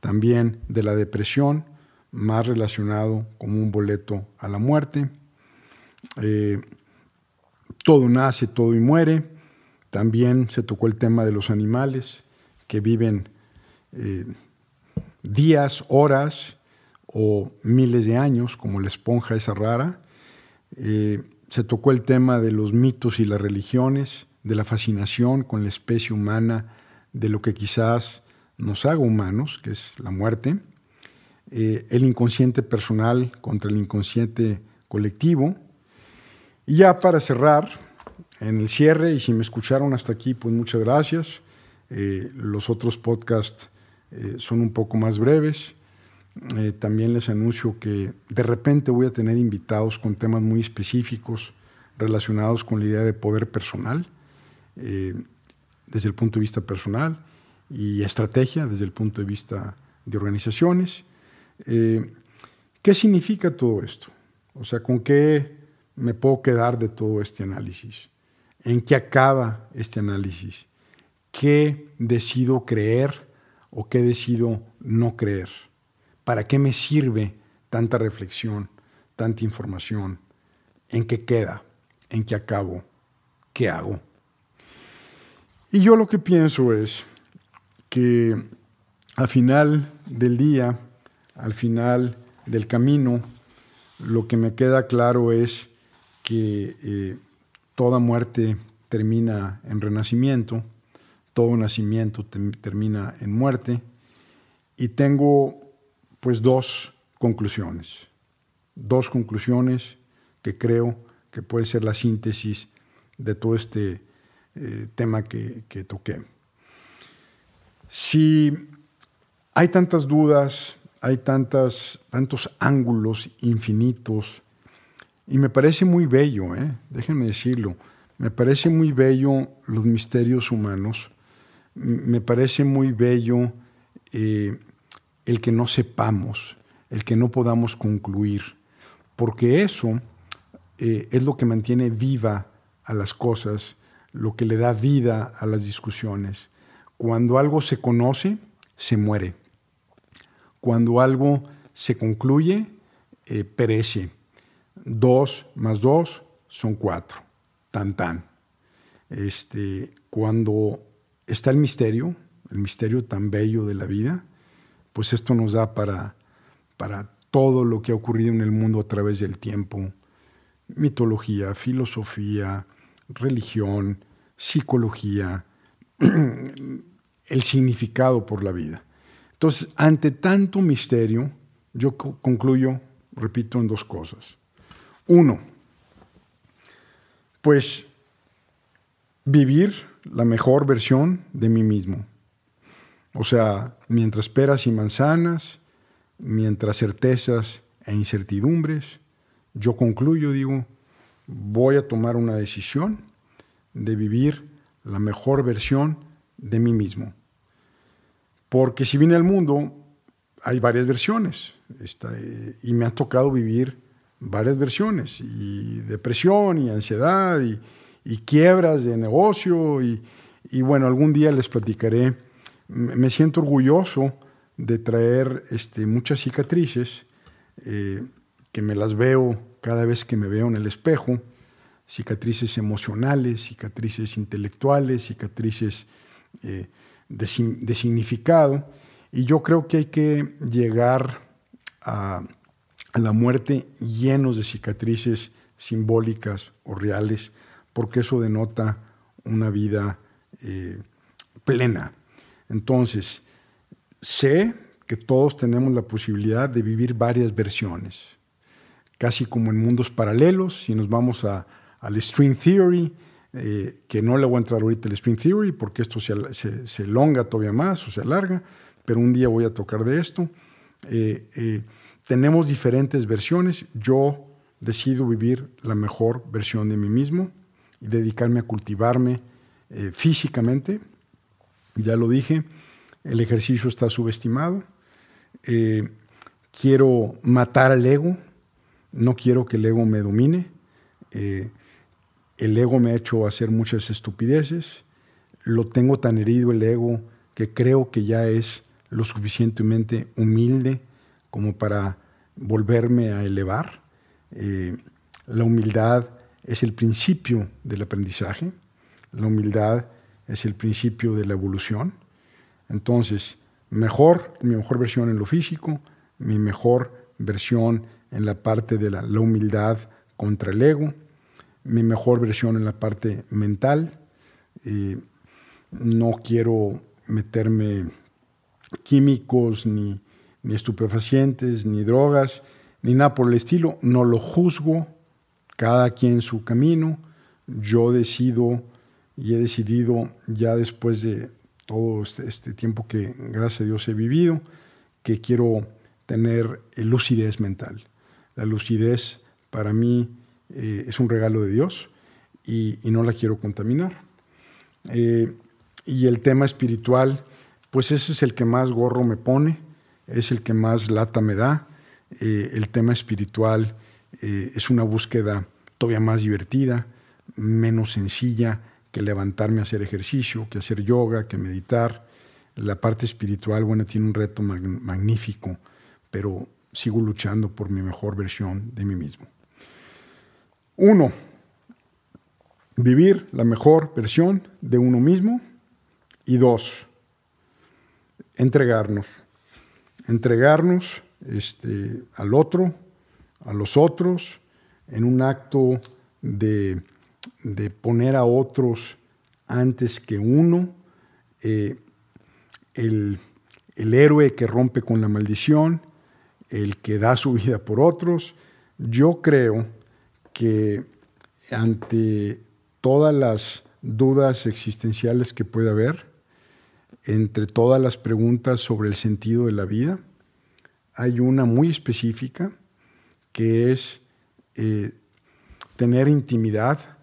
También de la depresión, más relacionado con un boleto a la muerte. Eh, todo nace, todo y muere. También se tocó el tema de los animales que viven eh, días, horas o miles de años, como la esponja esa rara. Eh, se tocó el tema de los mitos y las religiones, de la fascinación con la especie humana, de lo que quizás nos haga humanos, que es la muerte. Eh, el inconsciente personal contra el inconsciente colectivo. Y ya para cerrar, en el cierre, y si me escucharon hasta aquí, pues muchas gracias. Eh, los otros podcasts son un poco más breves. Eh, también les anuncio que de repente voy a tener invitados con temas muy específicos relacionados con la idea de poder personal, desde el punto de vista personal, y estrategia desde el punto de vista de organizaciones. ¿Qué significa todo esto? O sea, ¿con qué me puedo quedar de todo este análisis? en qué acaba este análisis, qué decido creer o qué decido no creer, para qué me sirve tanta reflexión, tanta información, en qué queda, en qué acabo, qué hago. Y yo lo que pienso es que al final del día, al final del camino, lo que me queda claro es que eh, toda muerte termina en renacimiento, todo nacimiento termina en muerte, y tengo pues dos conclusiones, dos conclusiones que creo que puede ser la síntesis de todo este eh, tema que, que toqué. Si hay tantas dudas, hay tantas, tantos ángulos infinitos y me parece muy bello, ¿eh? déjenme decirlo, me parece muy bello los misterios humanos, me parece muy bello eh, el que no sepamos, el que no podamos concluir, porque eso eh, es lo que mantiene viva a las cosas, lo que le da vida a las discusiones. Cuando algo se conoce, se muere. Cuando algo se concluye, eh, perece. Dos más dos son cuatro. Tan tan. Este, cuando está el misterio, el misterio tan bello de la vida, pues esto nos da para, para todo lo que ha ocurrido en el mundo a través del tiempo. Mitología, filosofía, religión, psicología, el significado por la vida. Entonces, ante tanto misterio, yo concluyo, repito, en dos cosas. Uno, pues vivir la mejor versión de mí mismo. O sea, mientras peras y manzanas, mientras certezas e incertidumbres, yo concluyo, digo, voy a tomar una decisión de vivir la mejor versión de mí mismo. Porque si viene al mundo, hay varias versiones, y me ha tocado vivir varias versiones, y depresión y ansiedad y, quiebras de negocio y, bueno, algún día les platicaré. Me siento orgulloso de traer este, muchas cicatrices eh, que me las veo cada vez que me veo en el espejo, cicatrices emocionales, cicatrices intelectuales, cicatrices eh, de, significado. Y yo creo que hay que llegar a la muerte llenos de cicatrices simbólicas o reales, porque eso denota una vida eh, plena. Entonces, sé que todos tenemos la posibilidad de vivir varias versiones, casi como en mundos paralelos, si nos vamos a, al string theory, eh, que no le voy a entrar ahorita el Spring Theory porque esto se, se, se, elonga todavía más o se alarga, pero un día voy a tocar de esto. Eh, eh, tenemos diferentes versiones. Yo decido vivir la mejor versión de mí mismo y dedicarme a cultivarme físicamente. Ya lo dije, el ejercicio está subestimado. quiero matar al ego, no quiero que el ego me domine. El ego me ha hecho hacer muchas estupideces. Lo tengo tan herido el ego que creo que ya es lo suficientemente humilde como para volverme a elevar. Eh, la humildad es el principio del aprendizaje. La humildad es el principio de la evolución. Entonces, mejor, mi mejor versión en lo físico, mi mejor versión en la parte de la humildad contra el ego, mi mejor versión en la parte mental. no quiero meterme químicos, ni, ni estupefacientes, ni drogas, ni nada por el estilo. No lo juzgo, cada quien su camino. Yo decido y he decidido ya después de todo este, este tiempo que gracias a Dios he vivido, que quiero tener lucidez mental. La lucidez para mí eh, es un regalo de Dios y, no la quiero contaminar. Eh, y el tema espiritual, pues ese es el que más gorro me pone, es el que más lata me da. Eh, el tema espiritual es una búsqueda todavía más divertida, menos sencilla que levantarme a hacer ejercicio, que hacer yoga, que meditar. La parte espiritual, bueno, tiene un reto magnífico, pero sigo luchando por mi mejor versión de mí mismo. Uno, vivir la mejor versión de uno mismo. Y dos, entregarnos. Entregarnos este, al otro, a los otros, en un acto de, poner a otros antes que uno. Eh, el, el héroe que rompe con la maldición, el que da su vida por otros. Yo creo que ante todas las dudas existenciales que puede haber, entre todas las preguntas sobre el sentido de la vida, hay una muy específica que es eh, tener intimidad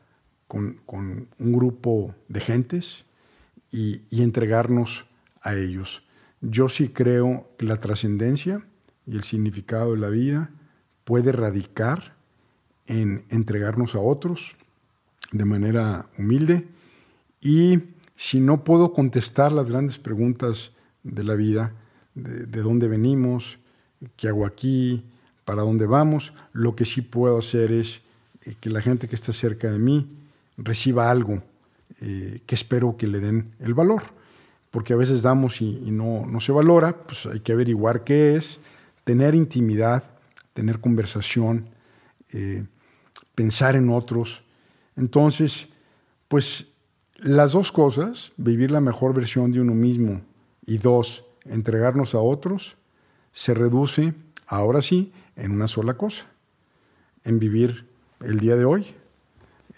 con, un grupo de gentes y, y entregarnos a ellos. Yo sí creo que la trascendencia y el significado de la vida puede radicar en entregarnos a otros de manera humilde y si no puedo contestar las grandes preguntas de la vida, de, dónde venimos, qué hago aquí, para dónde vamos, lo que sí puedo hacer es eh, que la gente que está cerca de mí reciba algo eh, que espero que le den el valor, porque a veces damos y, no, no se valora, pues hay que averiguar qué es, tener intimidad, tener conversación, eh, pensar en otros. Entonces, pues las dos cosas, vivir la mejor versión de uno mismo y dos, entregarnos a otros, se reduce, ahora sí, en una sola cosa, en vivir el día de hoy.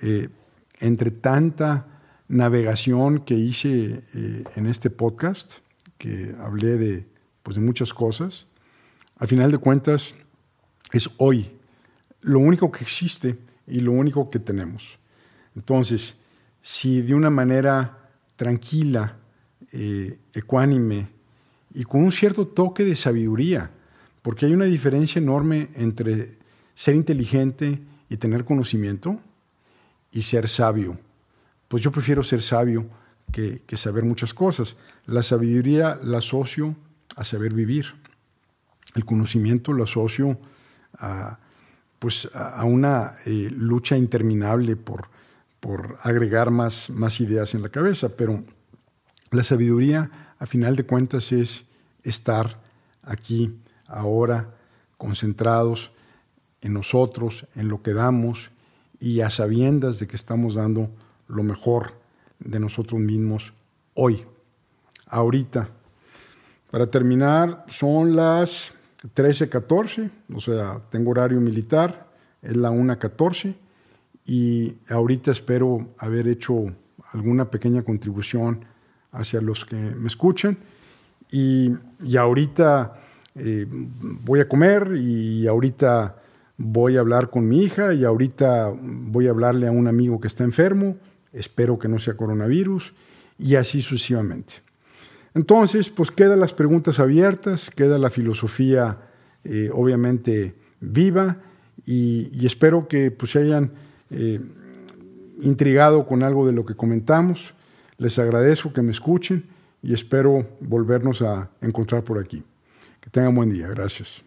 Eh, entre tanta navegación que hice eh, en este podcast, que hablé de, pues, de muchas cosas, al final de cuentas es hoy, lo único que existe y lo único que tenemos. Entonces, si de una manera tranquila, eh, ecuánime y con un cierto toque de sabiduría, porque hay una diferencia enorme entre ser inteligente y tener conocimiento y ser sabio. Pues yo prefiero ser sabio que, que saber muchas cosas. La sabiduría la asocio a saber vivir. El conocimiento lo asocio a pues, a una eh, lucha interminable por, por agregar más, más ideas en la cabeza, pero la sabiduría, a final de cuentas, es estar aquí, ahora, concentrados en nosotros, en lo que damos y a sabiendas de que estamos dando lo mejor de nosotros mismos hoy, ahorita. Para terminar, son las 13:14, o sea, tengo horario militar, es la 1:14 y ahorita espero haber hecho alguna pequeña contribución hacia los que me escuchan. Y, y ahorita eh, voy a comer y ahorita voy a hablar con mi hija y ahorita voy a hablarle a un amigo que está enfermo, espero que no sea coronavirus, y así sucesivamente. Entonces, pues quedan las preguntas abiertas, queda la filosofía eh, obviamente viva y, espero que pues, se hayan eh, intrigado con algo de lo que comentamos. Les agradezco que me escuchen y espero volvernos a encontrar por aquí. Que tengan buen día. Gracias.